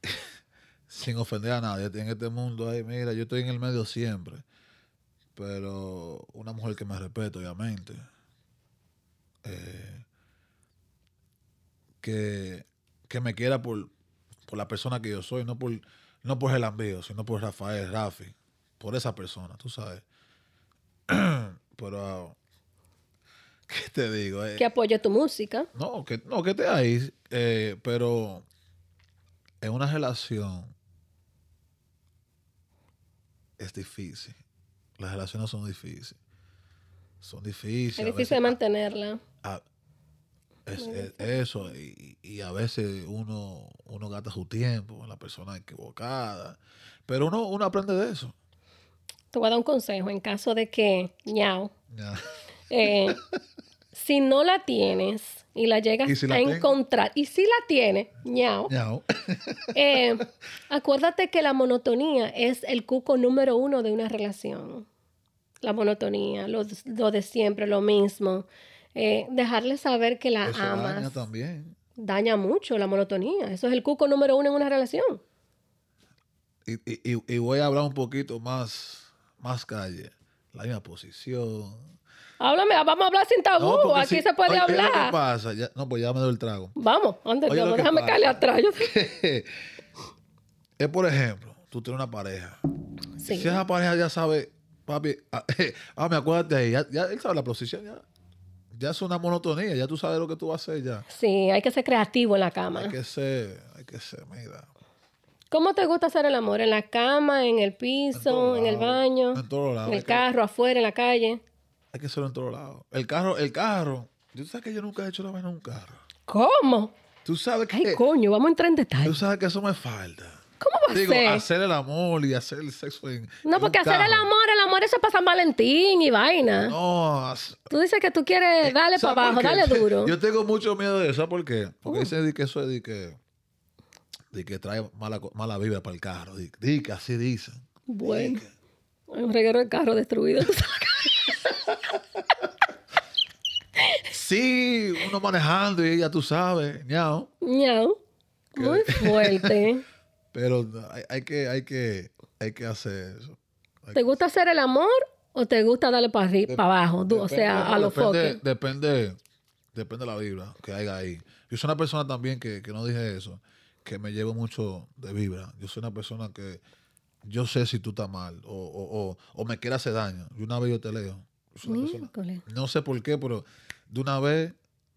sin ofender a nadie, en este mundo ahí, mira, yo estoy en el medio siempre. Pero una mujer que me respete, obviamente. Eh, que, que me quiera por, por la persona que yo soy, no por, no por el ambío, sino por Rafael, Rafi, por esa persona, tú sabes. Pero, ¿qué te digo? Eh, Que apoye tu música. no, que, no, que esté ahí, eh, pero en una relación es difícil. Las relaciones son difíciles. Son difíciles. Es difícil veces- de mantenerla. a- Es, es eso, y, y a veces uno, uno gasta su tiempo en la persona equivocada, pero uno, uno aprende de eso. Te voy a dar un consejo en caso de que, ñao, eh, si no la tienes y la llegas ¿Y si la a tengo? encontrar, y si la tienes, ñao, Ñao. eh, acuérdate que la monotonía es el cuco número uno de una relación. La monotonía, lo, lo de siempre, lo mismo. Eh, dejarle saber que la Eso amas daña también. daña mucho la monotonía. Eso es el cuco número uno en una relación. Y, y- y- y voy a hablar un poquito más, más calle. La misma posición. Háblame, vamos a hablar sin tabú. No, Aquí si- se puede oye, hablar. pasa? Ya- no, pues ya me doy el trago. Vamos, lo que déjame caerle atrás. Es por ejemplo, tú tienes una pareja. Sí. Si esa pareja ya sabe, papi, ah, ah, me acuérdate ahí, ya, ya él sabe la posición, ya. Ya es una monotonía, ya tú sabes lo que tú vas a hacer ya. Sí, hay que ser creativo en la cama. Hay que ser, hay que ser, mira. ¿Cómo te gusta hacer el amor? ¿En la cama, en el piso, en el baño, en todos lados. en el que- carro, afuera, en la calle? Hay que hacerlo en todos lados. El carro, el carro. Tú sabes que yo nunca he hecho la vaina en un carro. ¿Cómo? Tú sabes que, Ay, coño, vamos a entrar en tú detalle. sabes que eso me falta. ¿Cómo va a Digo, ser? hacer el amor y hacer el sexo en. No, en porque un hacer el amor, el amor eso es para San Valentín y vaina. No, as- Tú dices que tú quieres darle para ¿sabes abajo, dale duro. Uh. Yo tengo mucho miedo de eso. ¿Sabes por qué? Porque dicen di que eso es de que, de que trae mala, mala vibra para el carro. Di, di que así dicen. Bueno, Di que- hay un reguero de carro destruido. Sí, uno manejando y ya tú sabes, ñao. Ñau. Muy fuerte. Pero hay, hay que, hay que, hay que hacer eso. Hay ¿Te gusta hacer el amor o te gusta darle para arriba, para abajo? Du- o sea, Depende- a los depende, foques. depende, depende de la vibra que haya ahí. Yo soy una persona también que, que no dije eso, que me llevo mucho de vibra. Yo soy una persona que yo sé si tú estás mal o, o, o, o me quieres hacer daño. Y una vez yo te leo. Una persona- no sé por qué, pero de una vez,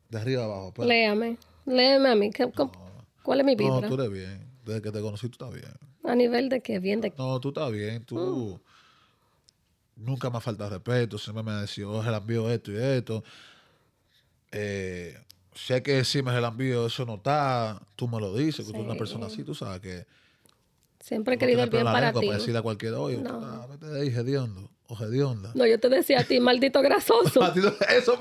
de arriba abajo. Pero- Léame. Léeme a mí. ¿Qué- cómo- ¿Cuál es mi no, vibra? tú eres bien. Desde que te conocí, tú estás bien. A nivel de qué? Bien de No, tú estás bien. Tú nunca me ha faltado respeto. Siempre me has dicho, oh, envío esto y esto. Eh, si hay que decirme se la envío, eso no está. Tú me lo dices, que tú eres una Sí. persona así. Tú sabes que Siempre he no querido el bien para ti. para decirle a cualquiera, oye, No. ah, vete de ahí, o hedionda. No, yo te decía a ti, maldito grasoso. Eso.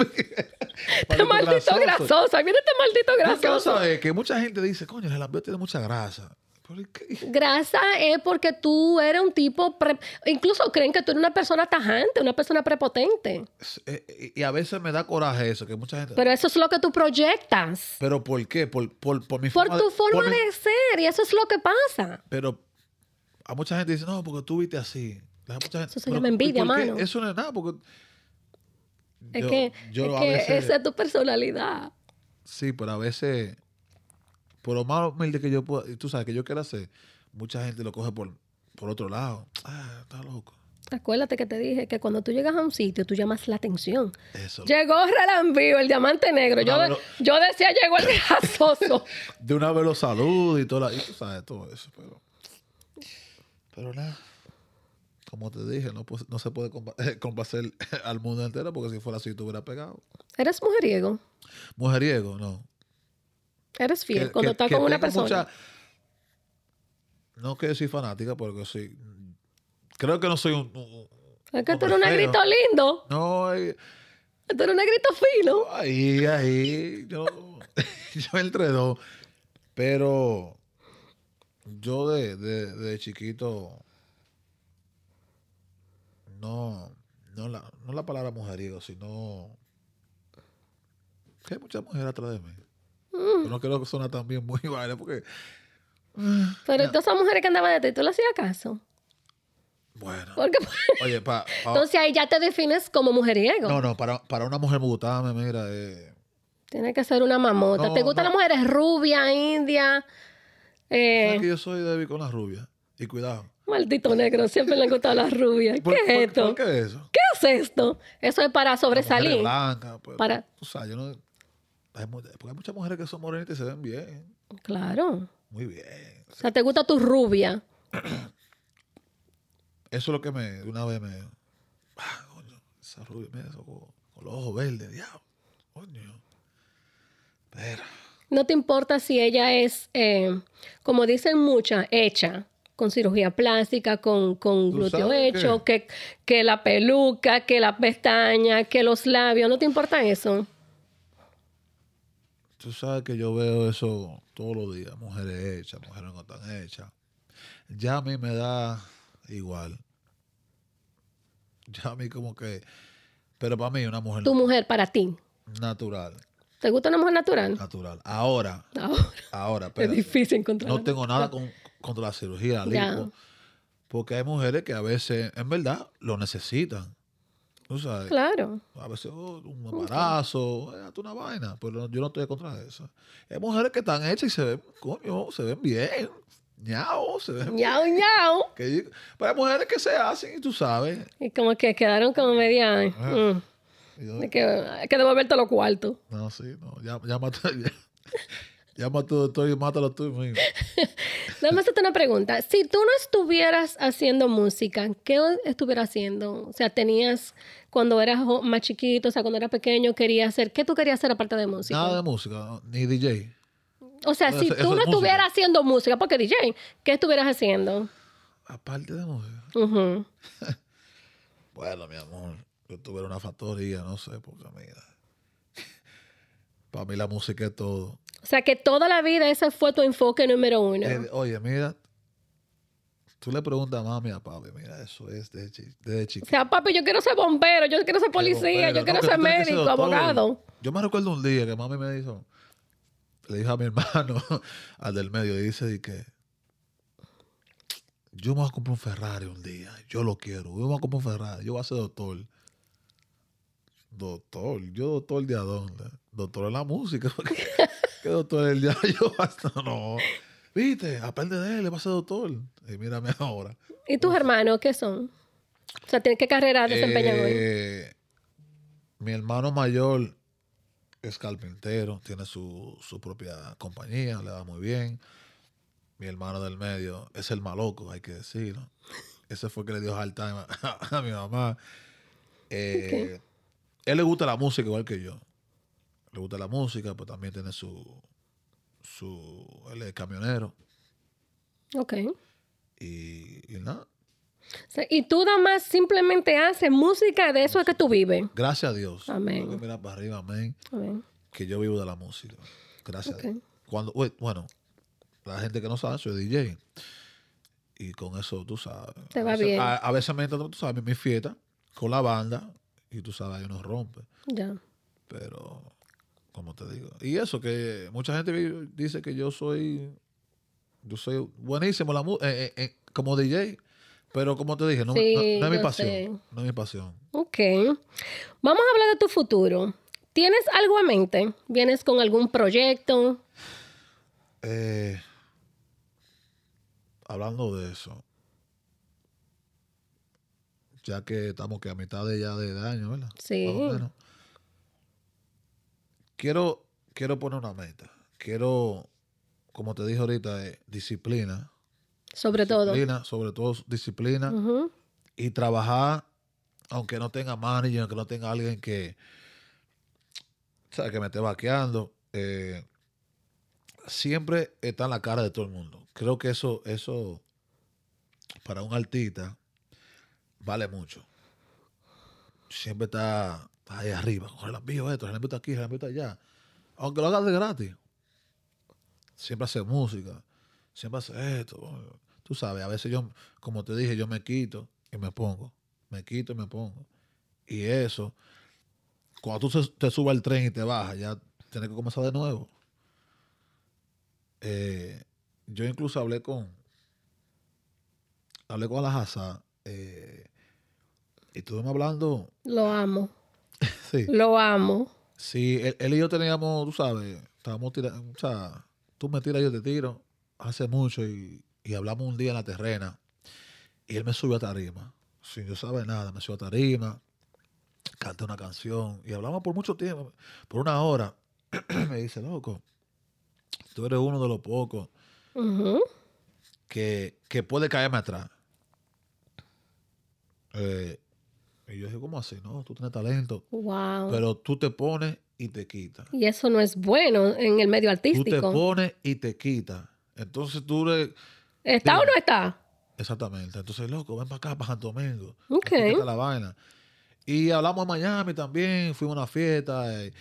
Este maldito grasoso. Mira este maldito Tú qué grasoso. sabes que mucha gente dice, coño, el envío tiene mucha grasa. ¿Pero y qué? Grasa es porque tú eres un tipo, pre- incluso creen que tú eres una persona tajante, una persona prepotente. Es- eh, Y a veces me da coraje eso, que mucha gente... Pero eso es lo que tú proyectas. ¿Pero por qué? Por, por, por mi Por forma tu de- forma por mi- de ser. Y eso es lo que pasa. Pero a mucha gente dice, no, porque tú viste así. La mucha gente, Eso se "Pero, llama ¿y envidia, qué? mano. Eso no es nada, porque... Es yo- que, yo es que veces- esa es tu personalidad. Sí, pero a veces, por lo más humilde que yo pueda, y tú sabes que yo quiero hacer, mucha gente lo coge por, por otro lado. Ah, está loco. Acuérdate que te dije que cuando tú llegas a un sitio, tú llamas la atención. Eso. Llegó Relambío, el diamante negro. Yo, de- yo decía, llegó el grasoso. De una vez los saludos y todo, la, y tú sabes todo eso, pero... Pero nada. Como te dije, no, se puede complacer al mundo entero porque si fuera así tú hubieras pegado. Eres mujeriego. Mujeriego, no. Eres fiel que- cuando que- estás que con una persona. mucha- no que soy fanática, porque soy. Creo que no soy un. un- Es que tú eres un negrito lindo. No, eh, Tú eres un negrito fino. ahí, ahí. Yo, yo entre dos. Pero yo de, de, de chiquito. No, no la, no la palabra mujeriego, sino. Que hay muchas mujeres atrás de mí. Mm. Yo no creo que suena también muy baile porque. Pero todas esas mujeres que andaban de ti, ¿tú le hacías caso? Bueno. Porque, Oye, pa, pa- entonces ahí ya te defines como mujeriego. no, no, para, para una mujer me mira, eh, Tienes que ser una mamota. No, ¿Te gustan no. las mujeres rubia, india? sabes Eh, que yo soy débil con las rubias. Y cuidado. Maldito negro, siempre le han gustado las rubias. ¿Por, ¿Qué por- es esto? por qué eso? ¿Qué es esto? Eso es para sobresalir. blancas, pues, Para- Tú sabes, yo no. Hay, porque hay muchas mujeres que son morenitas y se ven bien. Claro. Muy bien. O sea, te gusta tu rubia. Eso es lo que me. De una vez me. Ah, coño, esa rubia, mira eso, con, con los ojos verdes, diablo. Coño. Pero, No te importa si ella es, eh, como dicen muchas, hecha, con cirugía plástica, con, con ¿Tú glúteo hecho, que, que la peluca, que la pestaña, que los labios. ¿No te importa eso? tú sabes que yo veo eso todos los días. Mujeres hechas, mujeres no tan hechas. Ya a mí me da igual. Ya a mí como que... Pero para mí una mujer Tu mujer para ti. natural. ¿Te gusta una mujer natural? Natural. Ahora, Ahora ahora, es espérate. difícil encontrar. No tengo nada con- contra la cirugía, la lipo, porque hay mujeres que a veces, en verdad, lo necesitan. Tú sabes, Claro. a veces oh, un embarazo, eh, hazte una vaina, pero yo no estoy contra eso. Hay mujeres que están hechas y se ven, coño, se ven bien, ñao, se ven Ñau, ñau. que- pero hay mujeres que se hacen y tú sabes. Y como que quedaron como media. mm, y yo, de que hay que devolverte los cuartos. no, sí, no, ya, ya- llama a tu doctor y mátalo tú mismo. Déjame hacerte una pregunta. Si tú no estuvieras haciendo música, ¿qué estuvieras haciendo? O sea, tenías, cuando eras más chiquito, o sea, cuando eras pequeño, querías hacer, ¿qué tú querías hacer aparte de música? Nada de música, ni DJ. O sea, Eso- si eso tú es no música. estuvieras haciendo música, porque DJ, ¿qué estuvieras haciendo? Aparte de música. Ujú. Bueno, mi amor, yo tuviera una factoría, no sé, porque mira. Para mí la música es todo. O sea, que toda la vida ese fue tu enfoque número uno. Eh, oye, mira, tú le preguntas a mami y a papi, mira, eso es desde, chi- desde O chiquito. sea, papi, yo quiero ser bombero, yo quiero ser policía, yo quiero ser médico, abogado. Yo me recuerdo un día que mami me dijo, le dijo a mi hermano, al del medio, y dice di que yo me voy a comprar un Ferrari un día, yo lo quiero, yo me voy a comprar un Ferrari, yo voy a ser doctor. Doctor, yo doctor de a dónde? Doctor en la música. ¿Qué doctor el día? Yo hasta no. Viste, aprende de él, le va a ser doctor. Y mírame ahora. ¿Y tus hermanos qué son? O sea, ¿tienen qué carrera desempeñan hoy? Eh, mi hermano mayor es carpintero, tiene su, su propia compañía, le va muy bien. Mi hermano del medio es el maloco, hay que decirlo. Ese fue el que le dio hard time a, a mi mamá. Eh, Él le gusta la música igual que yo. Le gusta la música, pero también tiene su... su él es camionero. Ok. Y, y nada, y tú nada más simplemente haces música de eso es que tú vives. gracias a Dios. Amén. Tengo que mirar para arriba, amén. Amén. que yo vivo de la música. Gracias. A Dios. Cuando, bueno, la gente que no sabe, soy DJ. Y con eso, tú sabes. Te va a veces, bien. A, a veces me entro, tú sabes, mi fiesta con la banda y tú sabes, ahí uno rompe. Ya. Pero, como te digo. Y eso, que mucha gente dice que yo soy, yo soy buenísimo en la eh, eh, eh, como DJ. Pero como te dije, no, Sí, no- no es mi pasión. sé. No es mi pasión. Ok. Vamos a hablar de tu futuro. ¿Tienes algo en mente? ¿Vienes con algún proyecto? Eh, hablando de eso, ya que estamos que a mitad de ya de, año, ¿verdad? Sí. Quiero, quiero poner una meta. Quiero, como te dije ahorita, eh, disciplina. Sobre todo. Disciplina, sobre todo disciplina. Y trabajar, aunque no tenga manager, aunque no tenga alguien que, ¿sabes? que me esté vaqueando. eh, siempre está en la cara de todo el mundo. Creo que eso, eso para un artista vale mucho. Siempre está, ahí arriba. Con el envío esto, el envío aquí, el envío allá. Aunque lo hagas de gratis. Siempre hace música. Siempre hace esto. Tú sabes, a veces yo, como te dije, yo me quito y me pongo. Me quito y me pongo. Y eso, cuando tú te subas al tren y te bajas, ya tienes que comenzar de nuevo. Eh, yo incluso hablé con hablé con la Haza eh, y estuvimos hablando Lo amo. Sí, Lo amo. sí él, él y yo teníamos tú sabes estábamos tirando o sea tú me tiras yo te tiro hace mucho y, y hablamos un día en la terrena y él me subió a tarima sin yo saber nada me subió a tarima canté una canción y hablamos por mucho tiempo por una hora me dice loco tú eres uno de los pocos que, que puede caerme atrás. Eh, yo ¿cómo así? No, tú tienes talento, Wow. pero tú te pones y te quita. Y eso no es bueno en el medio Tú te artístico. pones y te quita. Entonces tú le... ¿Está o no está? Exactamente. Entonces, loco, ven para acá, para Santo Domingo. Ok. La vaina. Y hablamos de Miami también, fuimos a una fiesta y,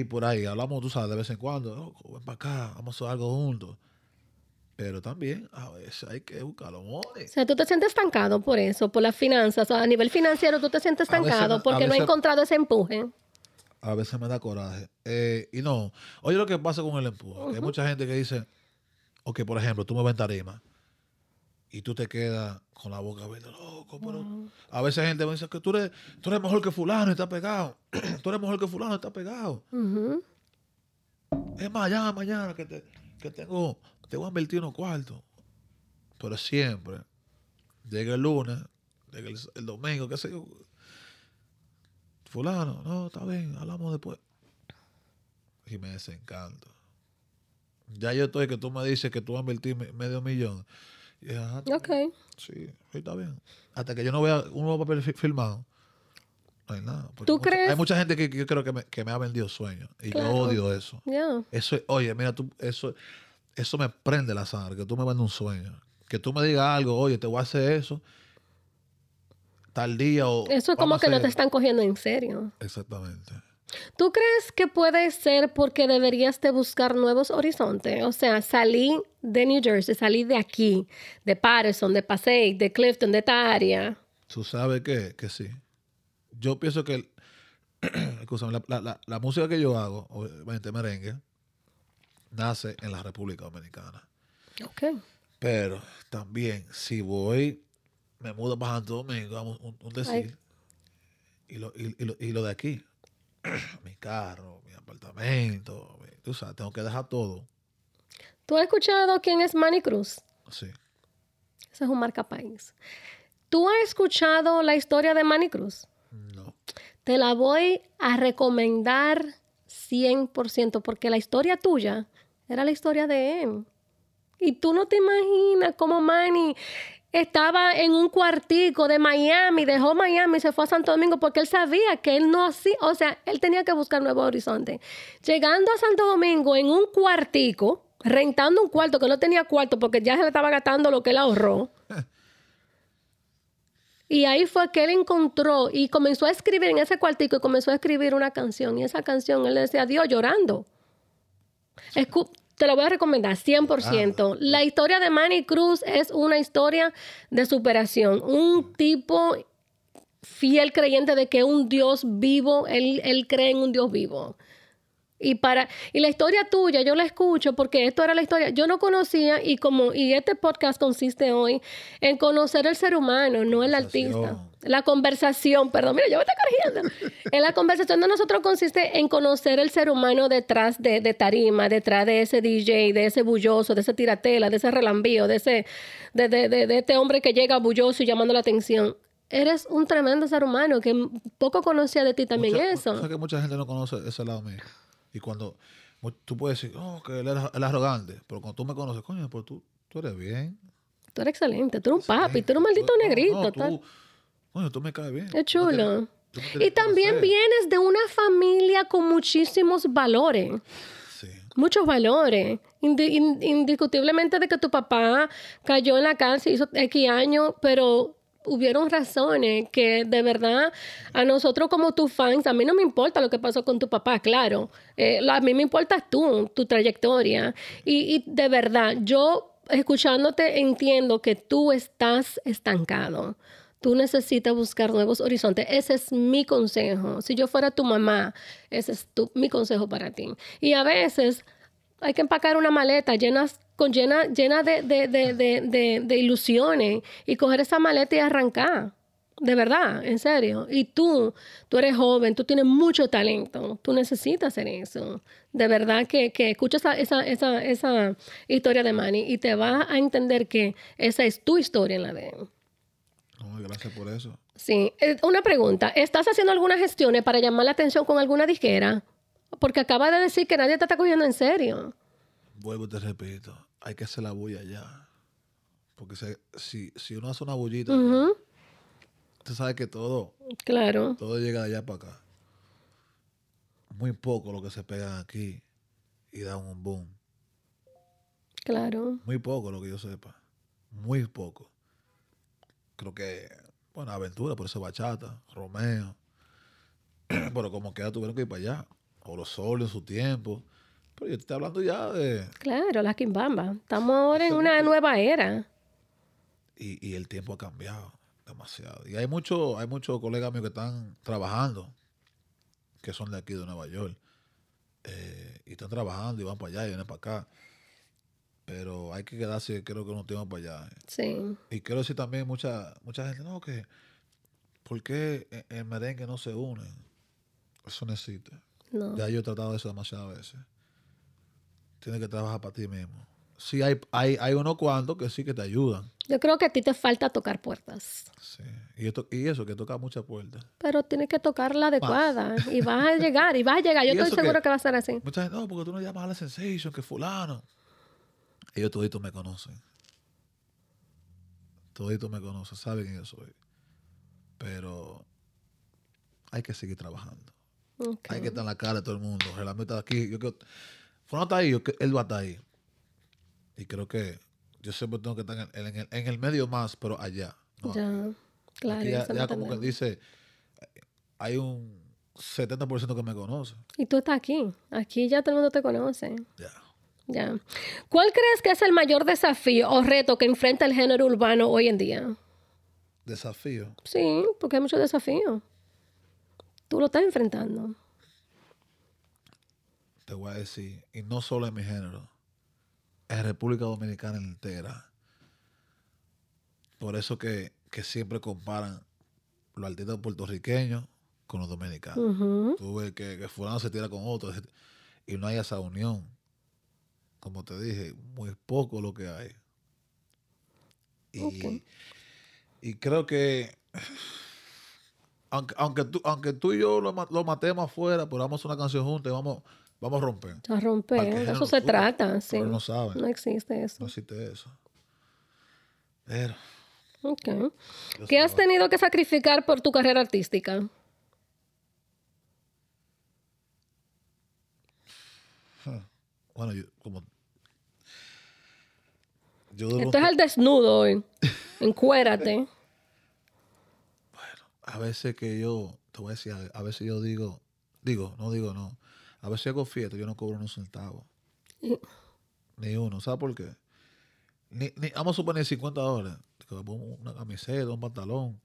y por ahí. Hablamos, tú sabes, de vez en cuando. Loco, ven para acá, vamos a hacer algo juntos. Pero también a veces hay que buscar los O mones. sea, tú te sientes estancado por eso, por las finanzas. O sea, a nivel financiero tú te sientes veces estancado porque no veces- encontrado ese empuje. A veces me da coraje. Eh, y no, oye lo que pasa con el empuje. hay mucha gente que dice, o que por ejemplo, tú me ves en tarima y tú te quedas con la boca abierta, loco, pero a veces hay gente me dice que tú eres, tú eres mejor que fulano y está pegado. tú eres mejor que fulano y está pegado. Ujú. Es mañana, mañana que, te, que tengo, te voy a invertir unos cuartos. Pero siempre, llega el lunes, llega el, el domingo, qué sé yo. Fulano, no, está bien, hablamos después. Y me desencanto. Ya yo estoy que tú me dices que tú vas a invertir me- medio millón. Y ajá, Ok. sí, sí, está bien. Hasta que yo no vea un nuevo papel fi- filmado, no hay nada. ¿Tú mucha- crees? Hay mucha gente que, que yo creo que me, que me ha vendido sueños. Y Claro. yo odio eso. Ya. Eso, es- oye, mira, tú, eso, eso me prende la sangre, que tú me vendas un sueño. Que tú me digas algo, oye, te voy a hacer eso tal día o... Eso es como que no te están cogiendo en serio. Exactamente. ¿Tú crees que puede ser porque deberías de buscar nuevos horizontes? O sea, salí de New Jersey, salí de aquí, de Patterson, de Passaic, de Clifton, de esta área. ¿Tú sabes qué? Que sí. Yo pienso que... el- la- la- la música que yo hago, obviamente merengue, nace en la República Dominicana. Ok. Pero también, si voy, me mudo para Santo Domingo, vamos, un, un decir, y lo, y, y lo, y lo de aquí, mi carro, mi apartamento, mi- tú sabes, tengo que dejar todo. ¿Tú has escuchado quién es Manny Cruz? Sí. Ese es un marca país. ¿Tú has escuchado la historia de Manny Cruz? No. Te la voy a recomendar 100% porque la historia tuya era la historia de él. Y tú no te imaginas cómo Manny estaba en un cuartico de Miami, dejó Miami y se fue a Santo Domingo porque él sabía que él no hacía, o sea, él tenía que buscar nuevos horizontes. Llegando a Santo Domingo en un cuartico, rentando un cuarto que no tenía cuarto porque ya se le estaba gastando lo que él ahorró. Y ahí fue que él encontró y comenzó a escribir en ese cuartico y comenzó a escribir una canción. Y esa canción él le decía a Dios llorando. Escu- te lo voy a recomendar 100%. La historia de Manny Cruz es una historia de superación. Un tipo fiel creyente de que un Dios vivo, él, él cree en un Dios vivo. Y para y la historia tuya yo la escucho porque esto era la historia. Yo no conocía y como y este podcast consiste hoy en conocer el ser humano, no el artista. La conversación, perdón, mira, yo me estoy corrigiendo. en la conversación de nosotros consiste en conocer el ser humano detrás de, de tarima, detrás de ese DJ, de ese bulloso, de ese tiratela, de ese relambío, de ese de, de, de, de este hombre que llega bulloso y llamando la atención. Eres un tremendo ser humano que poco conocía de ti también Mucha- eso. o sea que mucha gente no conoce ese lado mío. Y cuando tú puedes decir, oh, que él es, él es arrogante, pero cuando tú me conoces, coño, pero tú, tú eres bien. Tú eres excelente, tú eres un papi, tú eres un maldito Tú- negrito. no, tal. tú, coño, tú me caes bien. Es chulo. Y también vienes de una familia con muchísimos valores, Sí. muchos valores. Indi- in- indiscutiblemente de que tu papá cayó en la cárcel, hizo X años, pero hubieron razones que de verdad a nosotros como tus fans, a mí no me importa lo que pasó con tu papá, claro. Eh, a mí me importas tú, tu trayectoria. Y, y de verdad, yo escuchándote entiendo que tú estás estancado. Tú necesitas buscar nuevos horizontes. Ese es mi consejo. Si yo fuera tu mamá, ese es mi consejo para ti. Y a veces hay que empacar una maleta llena, con llena, llena de, de, de, de, ilusiones y coger esa maleta y arrancar. De verdad, en serio. Y tú, tú eres joven, tú tienes mucho talento, tú necesitas hacer eso. De verdad que, que escuchas esa, esa, esa, esa historia de Manny y te vas a entender que esa es tu historia en la de él. Gracias por eso. Sí, Eh, una pregunta. ¿Estás haciendo algunas gestiones para llamar la atención con alguna disquera? Porque acaba de decir que nadie te está cogiendo en serio. Vuelvo y te repito, hay que hacer la bulla ya. Porque si, si uno hace una bullita, tú sabes que todo, Claro. todo llega de allá para acá. muy poco lo que se pegan aquí y dan un boom. Claro. Muy poco lo que yo sepa. Muy poco. Creo que, bueno, Aventura, por eso Bachata, Romeo. Pero como que ya tuvieron que ir para allá. O los solos en su tiempo. Pero yo te estoy hablando ya de. Claro, la Kimbamba. Estamos ahora en una nueva era. Y, y el tiempo ha cambiado demasiado. Y hay muchos hay muchos colegas míos que están trabajando, que son de aquí, de Nueva York. eh, y están trabajando y van para allá y vienen para acá. Pero hay que quedarse, creo que unos tiempos para allá. eh. Sí. Y quiero decir también mucha, mucha gente, no, que ¿por qué el merengue no se une? Eso existe. No. Ya yo he tratado eso demasiadas veces. Tienes que trabajar para ti mismo. Sí, hay, hay, hay unos cuantos que sí que te ayudan. Yo creo que a ti te falta tocar puertas. Sí. Y, esto, y eso, que toca muchas puertas. Pero tienes que tocar la adecuada. Y vas a llegar, y vas a llegar. Yo ¿Y estoy seguro que va a ser así. Mucha gente, no, porque tú no llamas a la Sensation, que fulano. Ellos toditos me conocen. Toditos me conocen, saben quién yo soy. Pero hay que seguir trabajando. Ok. Hay que estar en la cara de todo el mundo. Relambio está aquí. Yo creo, Fulano está ahí, él va a estar ahí. Y creo que yo siempre tengo que estar en el, en el, medio más, pero allá. ¿no? Ya. Claro. Aquí ya, eso lo ya como que dice, hay un 70% que me conoce. Y tú estás aquí. Aquí ya todo el mundo te conoce. Ya. Ya. ¿Cuál crees que es el mayor desafío o reto que enfrenta el género urbano hoy en día? Desafío. Sí, porque hay muchos desafíos. Tú lo estás enfrentando. Te voy a decir, y no solo en mi género, en República Dominicana entera. Por eso que, que siempre comparan los artistas puertorriqueños con los dominicanos. Tú ves que, que fulano se tira con otro y no hay esa unión. Como te dije, muy poco lo que hay. Y, y creo que aunque, aunque, tú, aunque tú y yo lo, lo matemos afuera, pero vamos a una canción juntos y vamos, vamos a romper. A romper. Que eso se trata. Sí. pero no saben. No existe eso. No existe eso. Pero Ok. ¿Qué has tenido que sacrificar por tu carrera artística? bueno, yo como yo Esto es al desnudo hoy. Encuérate. a veces que yo te voy a decir, a veces yo digo, digo, no digo no. A veces hago fiesta, yo no cobro ni un centavo. Ni uno, ¿sabes por qué? Ni, ni- vamos a suponer 50 dólares. Una camiseta, un pantalón.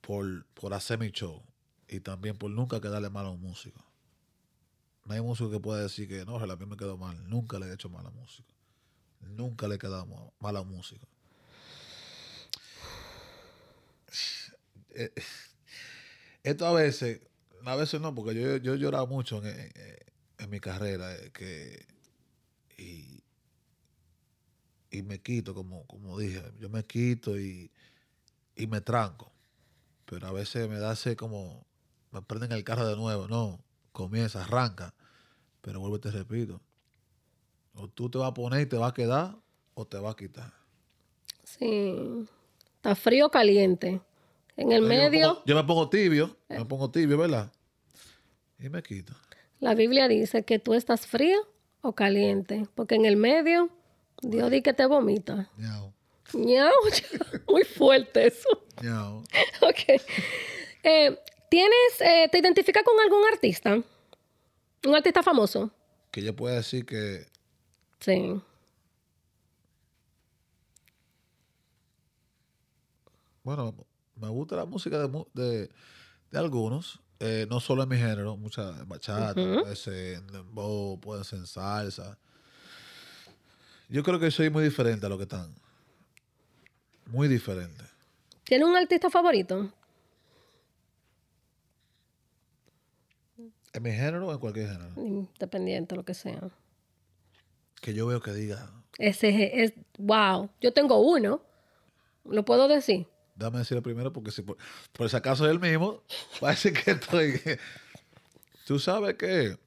Por, por hacer mi show. Y también por nunca quedarle mal a un músico. No hay músico que pueda decir que no, a mí me quedó mal. Nunca le he hecho mal a músico. Nunca le he quedado mal a un músico. Eh, Esto a veces, a veces no, porque yo, yo he llorado mucho en, en- mi carrera. eh, que, y, y me quito, como, como dije, yo me quito y, y me tranco. Pero a veces me da ese como, me prenden el carro de nuevo, no, comienza, arranca. Pero vuelvo y te repito, o tú te vas a poner y te vas a quedar, o te vas a quitar. Sí. Está frío o caliente. En el Yo me medio, pongo- yo me pongo tibio, me pongo tibio, ¿verdad? Y me quito. la Biblia dice que tú estás frío o caliente. Porque en el medio, Dios dice que te vomita. Ñao, Ñau, Muy fuerte eso. ñao. Ok. Eh, ¿Tienes, eh, te identificas con algún artista? ¿Un artista famoso? Que yo pueda decir que Sí. Bueno, me gusta la música de, de, de algunos, eh, no solo en mi género, mucha bachata, puede ser en dembow, puede ser en salsa. Yo creo que soy muy diferente a lo que están. Muy diferente. ¿Tienes un artista favorito? En mi género o en cualquier género. Independiente, lo que sea. Que yo veo que diga, Ese es, wow. Yo tengo uno. ¿Lo puedo decir? Dame decirlo primero porque si por, por si acaso es el mismo, parece que estoy... Tú sabes que,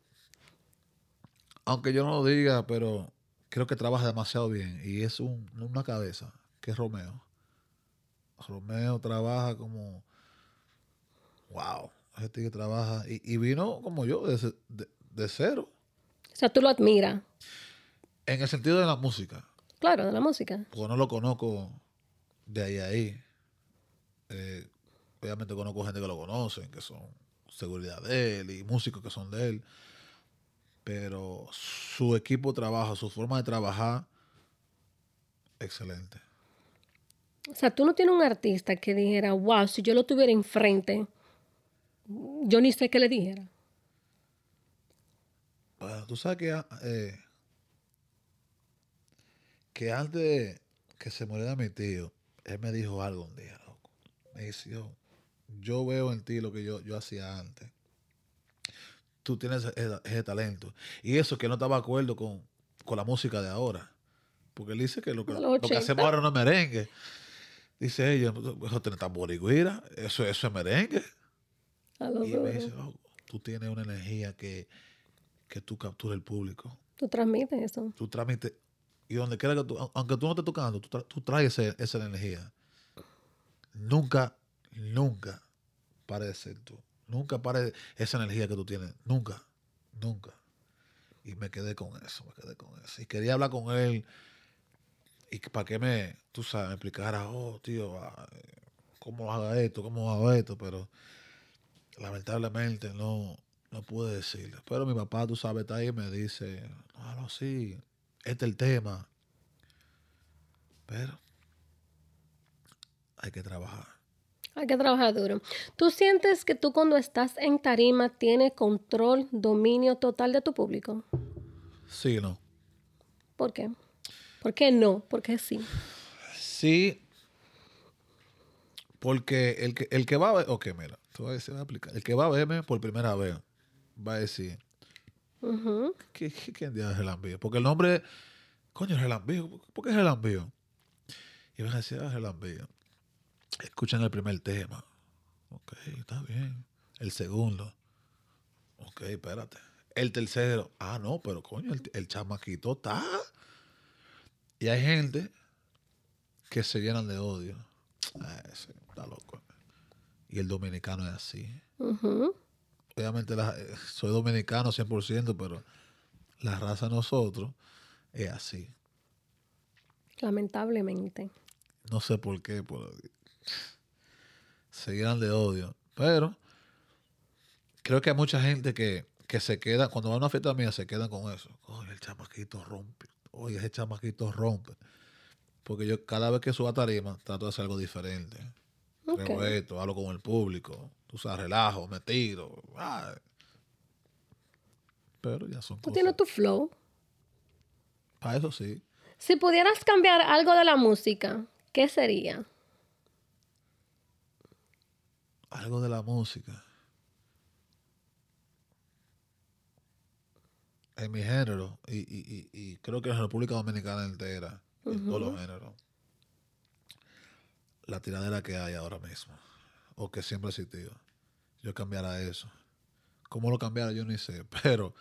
aunque yo no lo diga, pero creo que trabaja demasiado bien y es un- una cabeza, que es Romeo. Romeo trabaja como, wow, Ese tigre trabaja. Y, y vino como yo, de, de- de cero. O sea, tú lo admiras. En el sentido de la música. Claro, de la música. Porque no lo conozco de ahí a ahí. Obviamente conozco gente que lo conocen, que son seguridad de él y músicos que son de él. Pero su equipo de trabajo, su forma de trabajar, excelente. O sea, tú no tienes un artista que dijera, wow, si yo lo tuviera enfrente, yo ni sé qué le dijera. Bueno, tú sabes que, eh, que antes de que se muriera mi tío, él me dijo algo un día. Me dice, yo, yo veo en ti lo que yo, yo hacía antes. Tú tienes ese, ese talento. Y eso que él no estaba de acuerdo con, con la música de ahora. Porque él dice que lo que, lo que 80. hacemos ahora no es merengue. Dice ella, eso tiene tamborigüira, eso, eso es merengue. A los Y me dos. dice, "Loco, tú tienes una energía que, que tú capturas el público. Tú transmites eso. Tú transmites, y donde quiera que tú, au- aunque tú no estés tocando, tú, tra- tú traes ese- esa energía. Nunca, nunca pare de ser tú. Nunca pare esa energía que tú tienes. Nunca, nunca. Y me quedé con eso, me quedé con eso. Y quería hablar con él y para que me, tú sabes, me explicara, oh, tío, ah, cómo haga esto, cómo haga esto, pero lamentablemente no, no pude decirle. Pero mi papá, tú sabes, está ahí y me dice, no, no, sí, este es el tema. Pero hay que trabajar. Hay que trabajar duro. ¿Tú sientes que tú cuando estás en tarima tienes control, dominio total de tu público? Sí, no. ¿Por qué? ¿Por qué no? ¿Por qué sí? Sí, porque el que, el que va a ver, ok, mira, te voy a decir, voy a explicar. El que va a verme por primera vez va a decir, Ujú. ¿qué, qué, quién diablos es Relambío? Porque el nombre, coño, Relambío, ¿por qué es Relambío? Y van a decir, ah, Relambío. Escuchan el primer tema. Ok, está bien. El segundo. Ok, espérate. El tercero. Ah, no, pero coño, el, el chamaquito está. Y hay gente que se llenan de odio. Ah, ese está loco. Y el dominicano es así. Obviamente la- eh, soy dominicano 100%, pero la raza de nosotros es así. Lamentablemente. No sé por qué, pero se llenan de odio. Pero creo que hay mucha gente que, que se queda, cuando va a una fiesta mía, se quedan con eso. Oye, el chamaquito rompe. Oye, ese chamaquito rompe. Porque yo cada vez que subo a tarima, trato de hacer algo diferente. Ok. Revuelto, hablo con el público. Tú sabes, relajo, me tiro. ay. Pero ya son Tú cosas. tienes tu flow. Para eso sí. Si pudieras cambiar algo de la música, ¿qué sería? Algo de la música. En mi género, y, y, y, y creo que en la República Dominicana entera, en todos los géneros, la tiradera que hay ahora mismo, o que siempre ha existido, yo cambiara eso. ¿Cómo lo cambiara? Yo ni sé, pero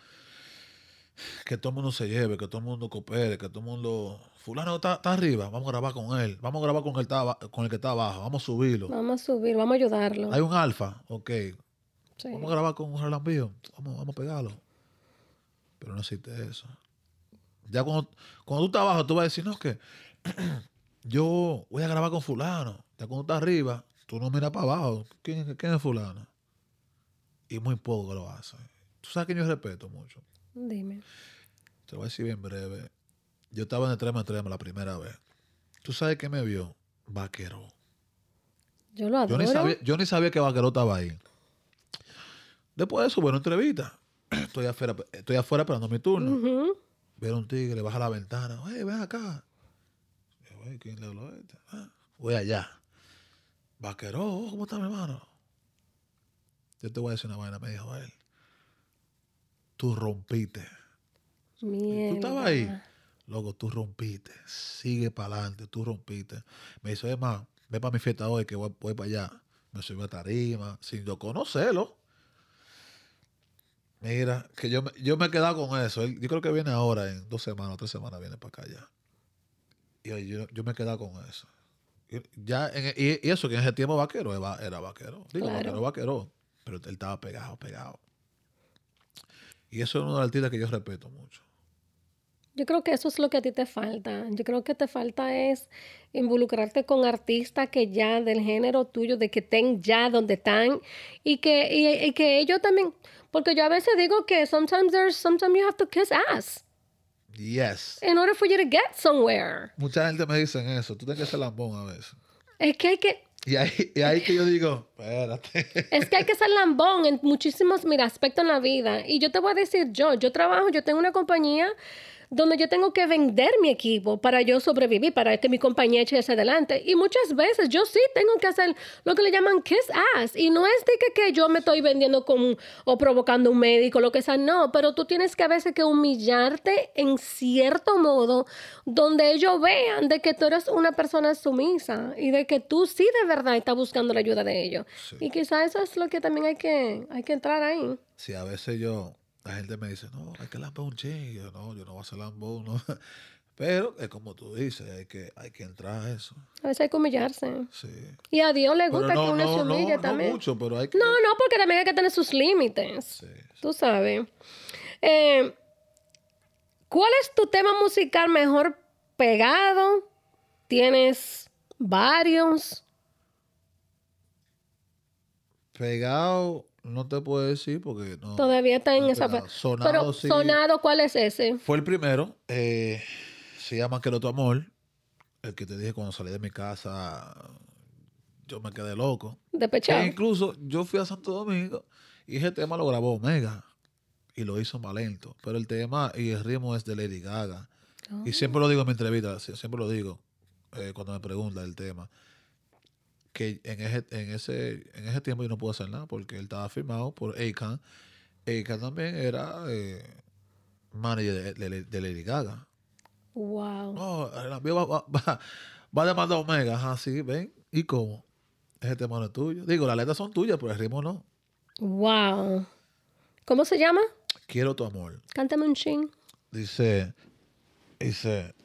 que todo el mundo se lleve, que todo el mundo coopere, que todo el mundo... Fulano está, está arriba, vamos a grabar con él, vamos a grabar con el, que está aba- con el que está abajo, vamos a subirlo. Vamos a subir, vamos a ayudarlo. Hay un alfa, ok. Sí. Vamos a grabar con un relambío. Vamos, vamos a pegarlo. Pero no existe eso. Ya cuando, cuando tú estás abajo, tú vas a decir, no, que yo voy a grabar con fulano. Ya cuando estás arriba, tú no miras para abajo. ¿Quién, quién es fulano? Y muy poco lo hacen. Tú sabes que yo respeto mucho. Dime. Te voy a decir bien breve. Yo estaba en el trema trema la primera vez. ¿Tú sabes qué me vio? Vaquero. Yo lo Yo adoro. ni, sabía, yo ni sabía que Vaquero estaba ahí. Después de eso, bueno, entrevista. Estoy afuera, estoy afuera esperando mi turno. Ujú. Veo un tigre, baja la ventana. Oye, ven acá. Yo, "Oye, ¿quién le habló a este? "Ah, voy allá. Vaquero, ¿cómo está mi hermano? Yo te voy a decir una vaina, me dijo él. Tú rompiste. Mierda. ¿Tú estabas ahí? Loco, tú rompiste. Sigue para adelante, tú rompiste. Me dice, ma, ve para mi fiesta hoy que voy, voy para allá. Me subí a tarima, sin yo conocerlo. Mira, que yo, me- yo me he quedado con eso. Él- yo creo que viene ahora, en dos semanas, tres semanas, viene para acá ya. Y yo, yo me he quedado con eso. Y, ya en- y, y eso, que en ese tiempo vaquero era, era vaquero. Digo, Claro. vaquero, vaquero. Pero él estaba pegado, pegado. Y eso es uno de los artistas que yo respeto mucho. Yo creo que eso es lo que a ti te falta. Yo creo que te falta es involucrarte con artistas que ya del género tuyo, de que estén ya donde están y que, y, y que ellos también, porque yo a veces digo que sometimes there's, sometimes you have to kiss ass Yes. in order for you to get somewhere. Mucha gente me dice eso. Tú tienes que ser lambón a veces. Es que hay que, Y ahí, y ahí que yo digo, espérate. es que hay que ser lambón en muchísimos, mira, aspectos en la vida. Y yo te voy a decir, yo, yo trabajo, yo tengo una compañía donde yo tengo que vender mi equipo para yo sobrevivir, para que mi compañía eche hacia adelante. Y muchas veces yo sí tengo que hacer lo que le llaman kiss ass. Y no es de que, que yo me estoy vendiendo con, o provocando un médico, lo que sea, no. Pero tú tienes que a veces que humillarte en cierto modo, donde ellos vean de que tú eres una persona sumisa y de que tú sí de verdad estás buscando la ayuda de ellos. Sí. Y quizás eso es lo que también hay que, hay que entrar ahí. Sí, a veces yo, la gente me dice, no, hay que lambón un ching. Yo, no, yo no voy a hacer lambón, no. Pero es como tú dices, hay que, hay que entrar a eso. A veces hay que humillarse. Sí. Y a Dios le gusta que no, uno se no, humille no, también. no mucho, pero hay que... No, no, porque también hay que tener sus límites. Sí, Tú sabes. Eh, ¿Cuál es tu tema musical mejor pegado? ¿Tienes varios? Pegado, no te puedo decir porque no. Todavía está en no esa... pegado. Sonado, Pero sí. sonado, ¿cuál es ese? Fue el primero. eh, se llama Quiero tu amor. El que te dije cuando salí de mi casa, yo me quedé loco. Despechado. E incluso yo fui a Santo Domingo y ese tema lo grabó Omega y lo hizo más lento. Pero el tema y el ritmo es de Lady Gaga. Y siempre lo digo en mi entrevista, sie- siempre lo digo eh, cuando me preguntan el tema. Que en ese, en, ese, en ese tiempo yo no puedo hacer nada porque él estaba firmado por Akon. Akon también era eh, manager de, de- de Lady Gaga. Wow. Va, va, va, va a demandar Omega. Ajá, sí, ven. ¿Y cómo? Ese tema no es tuyo. Digo, las letras son tuyas, pero el ritmo no. Wow. ¿Cómo se llama? Quiero tu amor. Cántame un chin. Dice, dice,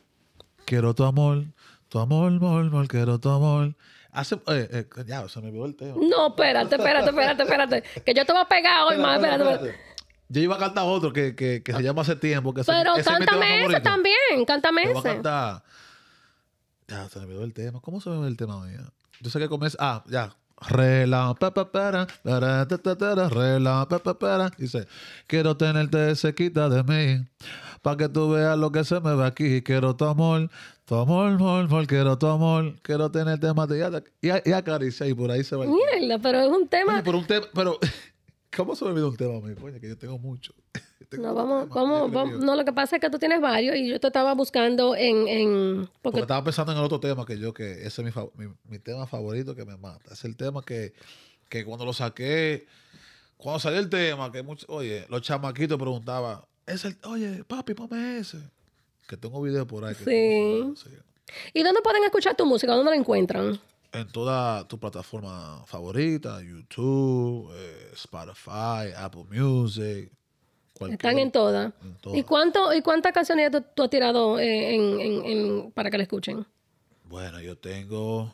quiero tu amor, tu amor, amor, amor, quiero tu amor. Hace, eh, eh, ya, se me olvidó el tema. No, espérate, espérate, espérate, espérate. Que yo te voy a pegar hoy más. Espérate, espérate. Yo iba a cantar otro que, que, que se llama Hace Tiempo. Que ese- Pero ese cántame ese también. Cántame Te voy a ese. cantar. Ya, se me olvidó el tema. ¿Cómo se me olvidó el tema mío? Yo sé que comienza. Ah, ya. Rela, pa, pa, para, para, ta, ta, ta, ra, rela, pa, pa, para. Dice, quiero tenerte cerquita de mí, para que tú veas lo que se me ve aquí. Quiero tu amor, tu amor, amor, amor, quiero tu amor, quiero tenerte más de y, y acaricia y por ahí se va. Mierda, pero es un tema. Coño, pero un tema, pero, ¿cómo se me olvidó un tema a mí? Coño, que yo tengo mucho. Tengo No, vamos, tema vamos, vamos. No, lo que pasa es que tú tienes varios y yo te estaba buscando en. en Porque porque estaba pensando en el otro tema que yo, que ese es mi, fa- mi, mi tema favorito que me mata. Es el tema que, que cuando lo saqué, cuando salió el tema, que muchos, oye, los chamaquitos preguntaban, es el, oye, papi, ponme ese. Que tengo video por ahí. que Sí. sí. ¿Y dónde pueden escuchar tu música? ¿Dónde la encuentran? En toda tu plataforma favorita, YouTube, eh, Spotify, Apple Music. Están en todas. ¿Y, cuánto, ¿Y cuántas canciones tú, tú has tirado eh, en, en- en- para que la escuchen? Bueno, yo tengo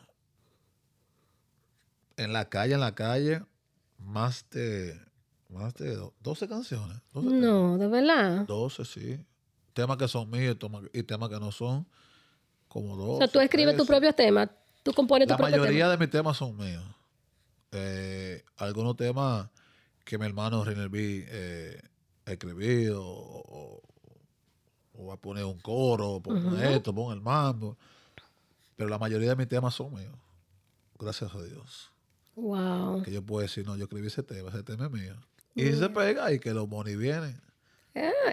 en la calle, en la calle, más de, más de do- 12 canciones. 12 temas. No, de verdad. 12, sí. Temas que son míos y temas que no son, como 12. O sea, tú escribes tus 13. propios temas. Tú compones La mayoría de mis temas son míos. Eh, algunos temas que mi hermano Reiner B eh, ha escribido, o, o- a poner un coro, pon esto, pon el mambo. Pero la mayoría de mis temas son míos. Gracias a Dios. Wow. Que yo puedo decir, no, yo escribí ese tema, ese tema es mío. Y se pega y que los money vienen.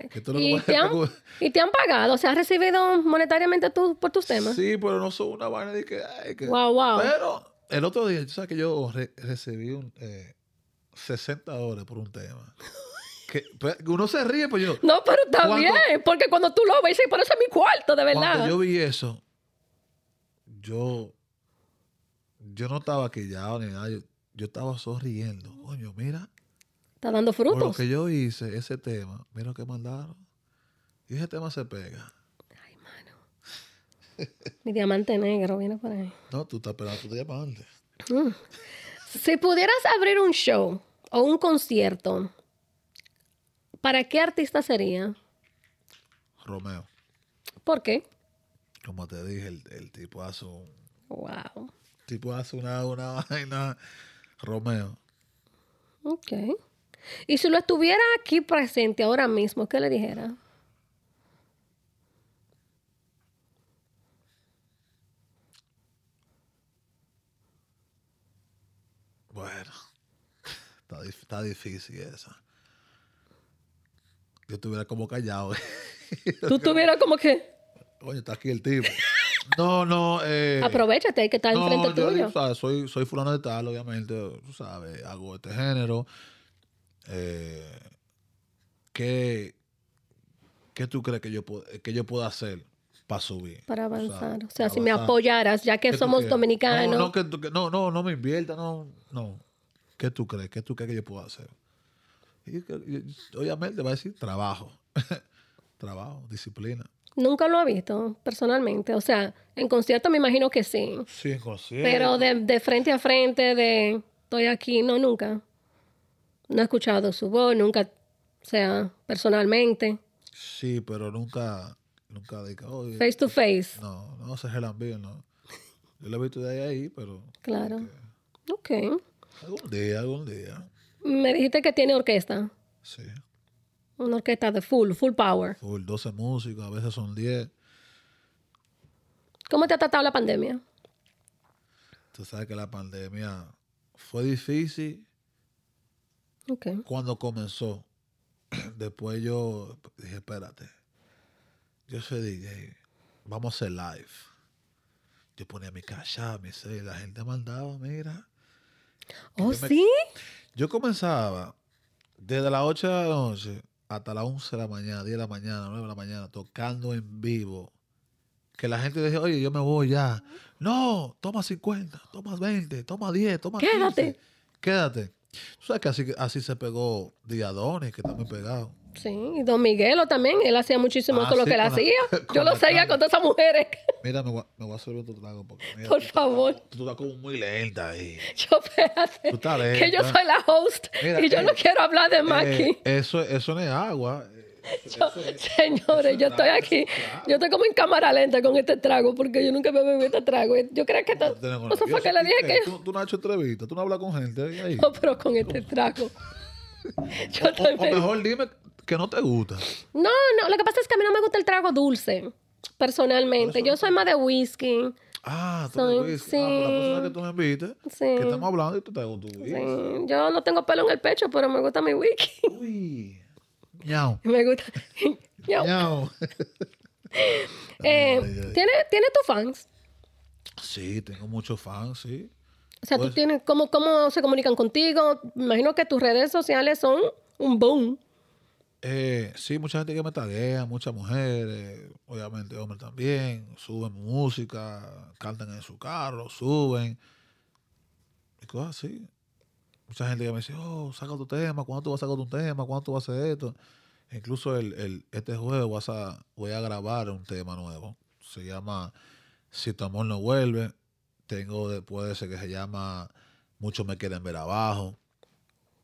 Que que ¿Y, te han, y te han pagado? O sea, ¿has recibido monetariamente tú por tus temas? Sí, pero no son una vaina de que... ay, que- Wow, wow. Pero el otro día, tú sabes que yo re- recibí un, eh, 60 dólares por un tema. Que, pues, uno se ríe, pues yo... No, pero está Cuando- bien, porque cuando tú lo ves, dices, pero ese es mi cuarto, de verdad. Cuando yo vi eso, yo... Yo no estaba quillado ni nada. Yo, yo estaba sonriendo. Coño, mira. Está dando Por lo frutos. que yo hice, ese tema, mira lo que mandaron. Y ese tema se pega. Mi diamante negro viene por ahí. No, tú estás esperando tu diamante. Si pudieras abrir un show o un concierto, ¿para qué artista sería? Romeo. ¿Por qué? Como te dije, el, el tipo hace un Wow. tipo hace una, una vaina. Romeo. Ok. Y si lo estuviera aquí presente ahora mismo, ¿qué le dijera? Bueno, está, dif- está difícil esa. Yo estuviera como callado. Tú tuvieras como que, Oye, está aquí el tipo. No, no. Eh, aprovechate, hay que estar no, enfrente yo, tuyo. o sea, soy, soy fulano de tal, obviamente. Tú sabes, hago este género. Eh, ¿qué, ¿Qué tú crees que yo, puedo- que yo puedo hacer para subir? Para avanzar. O sea, si me apoyaras, ya que ¿Qué tú somos dominicanos. No, no, que tú- que- no, no, no me invierta, no, no. ¿Qué tú crees? ¿Qué tú crees que yo puedo hacer? Y y- obviamente va a decir trabajo. trabajo, disciplina. Nunca lo he visto personalmente. O sea, en concierto me imagino que sí. Sí, en concierto. Pero de, de frente a frente, de estoy aquí, no, nunca. No he escuchado su voz, nunca, o sea, personalmente. Sí, pero nunca, nunca oye, Face to face. no, no se gelan bien, no. Yo lo he visto de ahí a ahí, pero Claro. Ok. algún día, algún día. Me dijiste que tiene orquesta. Sí. Una orquesta de full, full power. Full 12 músicos, a veces son 10. ¿Cómo te ha tratado la pandemia? Tú sabes que la pandemia fue difícil Ok. cuando comenzó. Después yo dije, espérate, yo soy DJ, vamos a hacer live. Yo ponía mi cash mi sello, la gente mandaba, mira. ¿Oh, yo me- sí? Yo comenzaba desde las 8 de la noche hasta las 11 de la mañana, 10 de la mañana, 9 de la mañana, tocando en vivo. Que la gente decía, oye, yo me voy ya. No, toma 50, toma 20, toma 10, toma 15. Quédate. Tú sabes que así, así se pegó Diadonis, que está muy pegado. Sí. Y Don Miguelo también. Él hacía muchísimo Ah, eso, lo sí, que él hacía. Yo lo seguía con todas esas mujeres. Mira, me voy, a- me voy a servir otro trago. Porque, mira, Por tú- favor. Tú estás como muy lenta ahí. Yo, espérate. Tú estás Que yo lenta. soy la host. Mira, y yo eh, no quiero hablar de más Eh, aquí. eso, eso no es agua. Yo- señores, yo estoy aquí. Yo estoy como en cámara lenta con este trago porque yo nunca me bebí este trago. Yo creo que esto, Tenemos- eso fue que le dije que Tú, tú no has hecho entrevista, tú no hablas con gente ahí. no, pero con este trago. Yo O, o mejor dime que no te gusta. No, no, lo que pasa es que a mí no me gusta el trago dulce, personalmente. Yo soy más de whisky. Ah, tú Soy- me dices. Ah, pues la persona que tú me invites, Sí. que estamos hablando y tú te gustas tu whisky. Sí, Yo no tengo pelo en el pecho, pero me gusta mi whisky. Uy. Me gusta. Ñau. eh. ¿Tiene, ¿Tiene tus fans? Sí, tengo muchos fans, sí. O sea, tú Pues- tienes, ¿cómo, ¿cómo se comunican contigo? Me imagino que tus redes sociales son un boom. Eh, sí, mucha gente que me taguea, muchas mujeres, obviamente hombres también, suben música, cantan en su carro, suben, y cosas así. Mucha gente que me dice, oh, saca tu tema, ¿cuándo tú vas a sacar tu tema? ¿Cuándo tú vas a hacer esto? Incluso el, el- este jueves vas a, voy a grabar un tema nuevo. Se llama Si tu amor no vuelve. Tengo después ese que se llama Muchos me quieren ver abajo.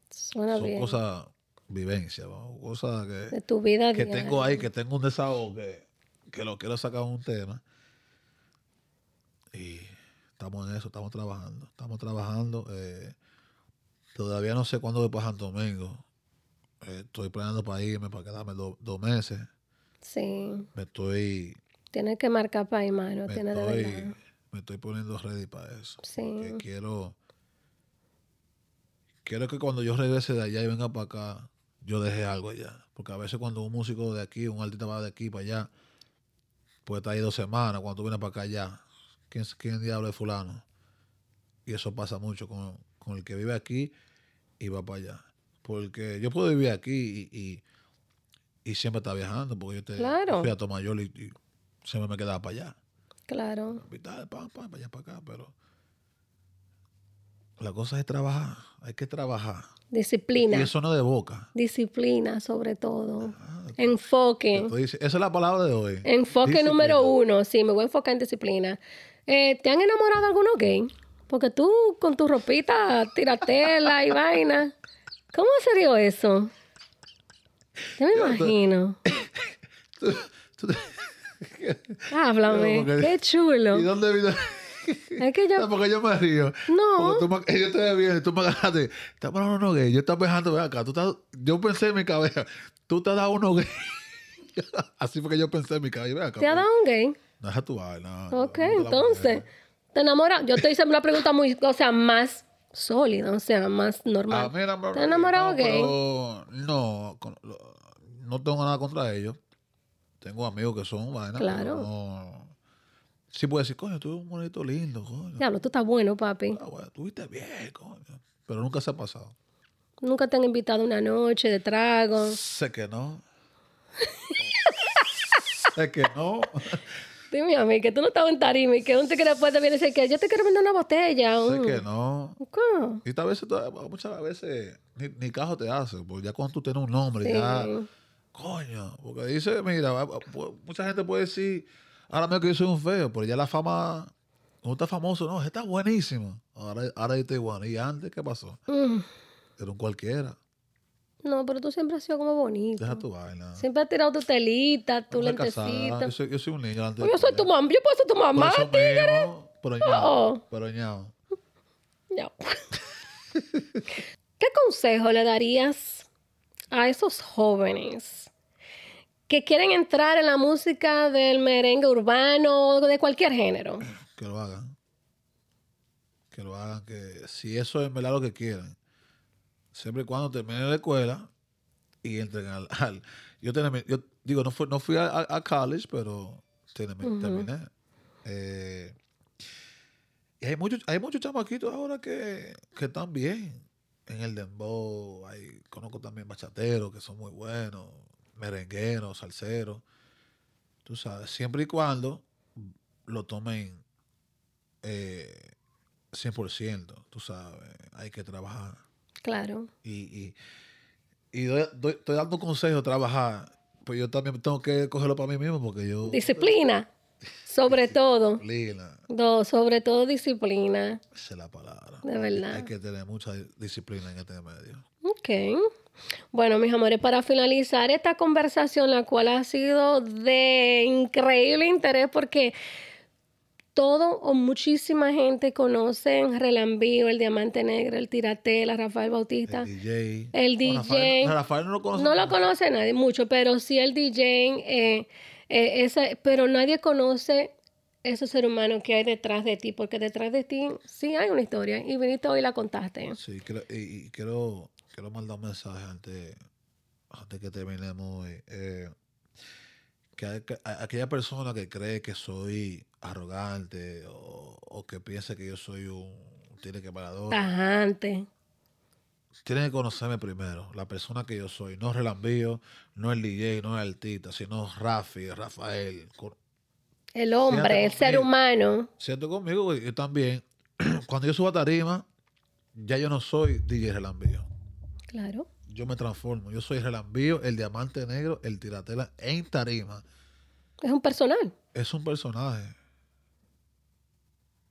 Suena Son bien. cosas, vivencias, ¿no? cosas que de tu vida que tengo ahí, que tengo un desahogo, que, que lo quiero sacar un tema. Y estamos en eso, estamos trabajando. Estamos trabajando. eh, todavía no sé cuándo voy para Santo Domingo. Eh, estoy planeando para irme, para quedarme do- dos meses. Sí. Me estoy, Tienes que marcar para ahí, mano. me Tienes de estoy, verdad. me estoy poniendo ready para eso. Sí. Que quiero, quiero que cuando yo regrese de allá y venga para acá, yo deje algo allá. Porque a veces cuando un músico de aquí, un artista va de aquí para allá, puede estar ahí dos semanas, cuando tú vienes para acá ya, ¿quién, quién diablo es fulano? Y eso pasa mucho con, con el que vive aquí y va para allá. Porque yo puedo vivir aquí y, y, y siempre estar viajando, porque yo te, Claro. fui a Tomayor y, y siempre me quedaba para allá Claro. hospital, pam, pam, para allá, para acá, pero la cosa es trabajar, hay que trabajar. Disciplina. Y eso no de boca. Disciplina, sobre todo. Ah, Enfoque. Entonces, esa es la palabra de hoy. Enfoque Disciplina. número uno. Sí, me voy a enfocar en disciplina. Eh, ¿Te han enamorado algunos gay? Porque tú con tu ropita tiratela y vaina. ¿Cómo sería eso? Yo me imagino. Tú- tú te- Háblame. Qué chulo. ¿Y dónde vino? Es que yo. No, porque yo me río. No. Tú me, yo te veo bien y tú me agarraste. Estamos hablando uno gay. Yo estaba pensando, ven acá. Tú estás, yo pensé en mi cabeza. Tú te has dado uno gay. Así fue que yo pensé en mi cabeza. Ven acá. ¿Te ha pues, dado un gay? Deja tu vaina. Ok, no entonces. ¿Te enamoras? Yo te hice una pregunta muy, o sea, más sólida, o sea, más A normal. mí enamorado. ¿Te enamorado no, gay? pero no, no tengo nada contra ellos. Tengo amigos que son vainas. Claro. No. Sí puedo decir, coño, tú eres un bonito lindo, coño. Diablo, tú estás bueno, papi. Ah, bueno, tú viste bien, coño. Pero nunca se ha pasado. Nunca te han invitado una noche de trago. Sé que no. sé que no. Dime a mí que tú no estabas en tarima y que un tigre después te viene y dice que yo te quiero vender una botella. sé que no. ¿Qué? Y tal vez, muchas veces ni, ni caso te hace, porque ya cuando tú tienes un nombre, Sí. ya, coño, porque dice, mira, va- va- pu- mucha gente puede decir, ahora mismo que yo soy un feo, pero ya la fama, no está famoso, no, está buenísimo. Ahora, ahora yo estoy bueno. ¿Y antes qué pasó? Mm, Era un cualquiera. No, pero tú siempre has sido como bonito. Deja tu vaina. Siempre has tirado tu telita, tu lentecita. Yo soy, yo soy un niño. antes Yo soy tu mamá. Yo puedo ser tu mamá, tigre. mismo, pero ñao, Oh. pero ñao. No. ¿Qué consejo le darías a esos jóvenes que quieren entrar en la música del merengue urbano o de cualquier género? que lo hagan. Que lo hagan, que si eso es verdad lo que quieren, siempre y cuando terminen la escuela y entren al... al- yo, terminé- yo digo, no, fui, no fui a, a- college, pero terminé. terminé. Eh, y hay muchos, hay muchos chamaquitos ahora que, que están bien en el dembow. Hay, conozco también bachateros que son muy buenos, merengueros, salseros. Tú sabes, siempre y cuando lo tomen eh, 100%, tú sabes, hay que trabajar. Claro. Y, y, y doy- doy- estoy dando consejos de trabajar, pues yo también tengo que cogerlo para mí mismo porque yo... Disciplina. Sobre todo. Lila, No, sobre todo disciplina. esa es la palabra. De verdad. Hay que tener mucha disciplina en este medio. Ok. Bueno, mis amores, para finalizar esta conversación, la cual ha sido de increíble interés porque todo o muchísima gente conoce Relambío, el Diamante Negro, el Tiratela, Rafael Bautista. El DJ. El DJ. Rafael, Rafael no lo conoce. No lo mucho. conoce nadie mucho, pero sí el DJ, eh, eh, ese- pero nadie conoce ese ser humano que hay detrás de ti, porque detrás de ti sí hay una historia y viniste hoy y la contaste. Sí, quiero- y, y quiero, quiero mandar un mensaje antes, antes que terminemos. hoy. Eh, que, hay- que a- aquella persona que cree que soy arrogante o, o que piensa que yo soy un tiene que parador, Tajante. tiene que conocerme primero, la persona que yo soy. No Relambío, no el DJ, no el artista, sino Rafi, Rafael. El hombre, el ser humano. Siento conmigo, yo también. Cuando yo subo a tarima, ya yo no soy DJ Relambío. Claro. Yo me transformo. Yo soy Relambío, el diamante negro, el tiratela en tarima. Es un personal. Es un personaje.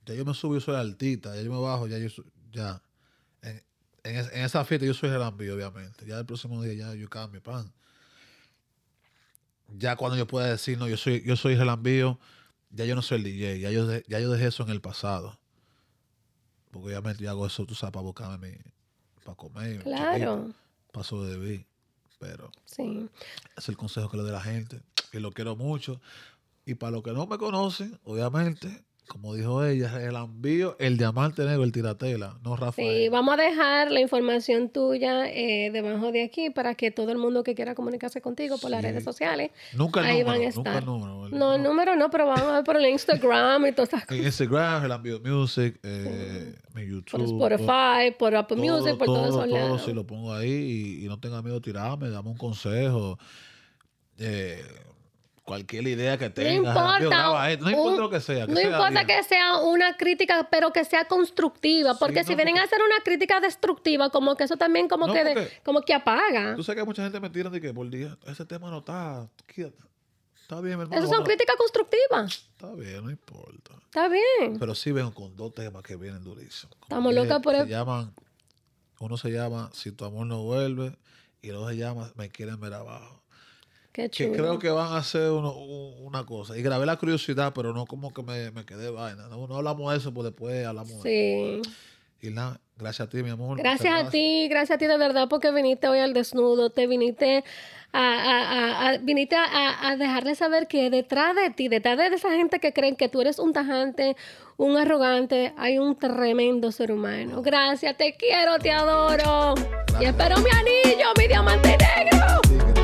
Ya yo me subo, yo soy artista. Ya yo me bajo, ya yo soy. Ya. En, en es- en esa fiesta yo soy Relambío, obviamente. Ya el próximo día ya yo cambio pan. Ya cuando yo pueda decir, no, yo soy, yo soy Relambío, ya yo no soy el DJ. Ya yo, de- ya yo dejé eso en el pasado. Porque obviamente yo hago eso, tú sabes, para buscarme mi. para comer. Claro. Para sobrevivir. Pero Sí. es el consejo que le doy a la gente. Y lo quiero mucho. Y para los que no me conocen, obviamente, como dijo ella, el envío, el diamante negro, el tiratela, no Rafael. Sí, vamos a dejar la información tuya eh, debajo de aquí para que todo el mundo que quiera comunicarse contigo por las redes sociales. Nunca el ahí número, van a nunca estar. el número. el- No, el número no, pero vamos a ver por el Instagram y todas esas cosas. En Instagram, el envío music, eh, mi YouTube. Por Spotify, por Apple todo, Music, por todo, lados. si lo pongo ahí y, y no tenga miedo tirarme, dame un consejo. Eh, cualquier idea que No tengas. graba importa, esto, no importa un- lo que sea. que no sea importa bien. que sea una crítica, pero que sea constructiva, porque Sí, si no, vienen a hacer una crítica destructiva, como que eso también como No, que de- como que apaga. Tú sabes que mucha gente me tira de que por día, ese tema no está, está bien, mi hermano. Esas son críticas constructivas. Está bien, no importa. Está bien. Pero sí vengo con dos temas que vienen durísimos. Estamos locas por Se el- llaman Uno se llama Si tu amor no vuelve y el otro se llama Me quieren ver abajo. Qué Que creo que van a hacer uno- una cosa. Y grabé la curiosidad, pero no como que me, me quedé vaina. No, no hablamos de eso, pues después hablamos de Sí. Y nada, gracias a ti, mi amor. Gracias a ti, gracias a ti de verdad porque viniste hoy al desnudo, te viniste a, a- a- a- viniste a, a dejarle saber que detrás de ti, detrás de esa gente que creen que tú eres un tajante, un arrogante, hay un tremendo ser humano. Gracias, te quiero, te adoro. Y espero mi anillo, mi diamante negro.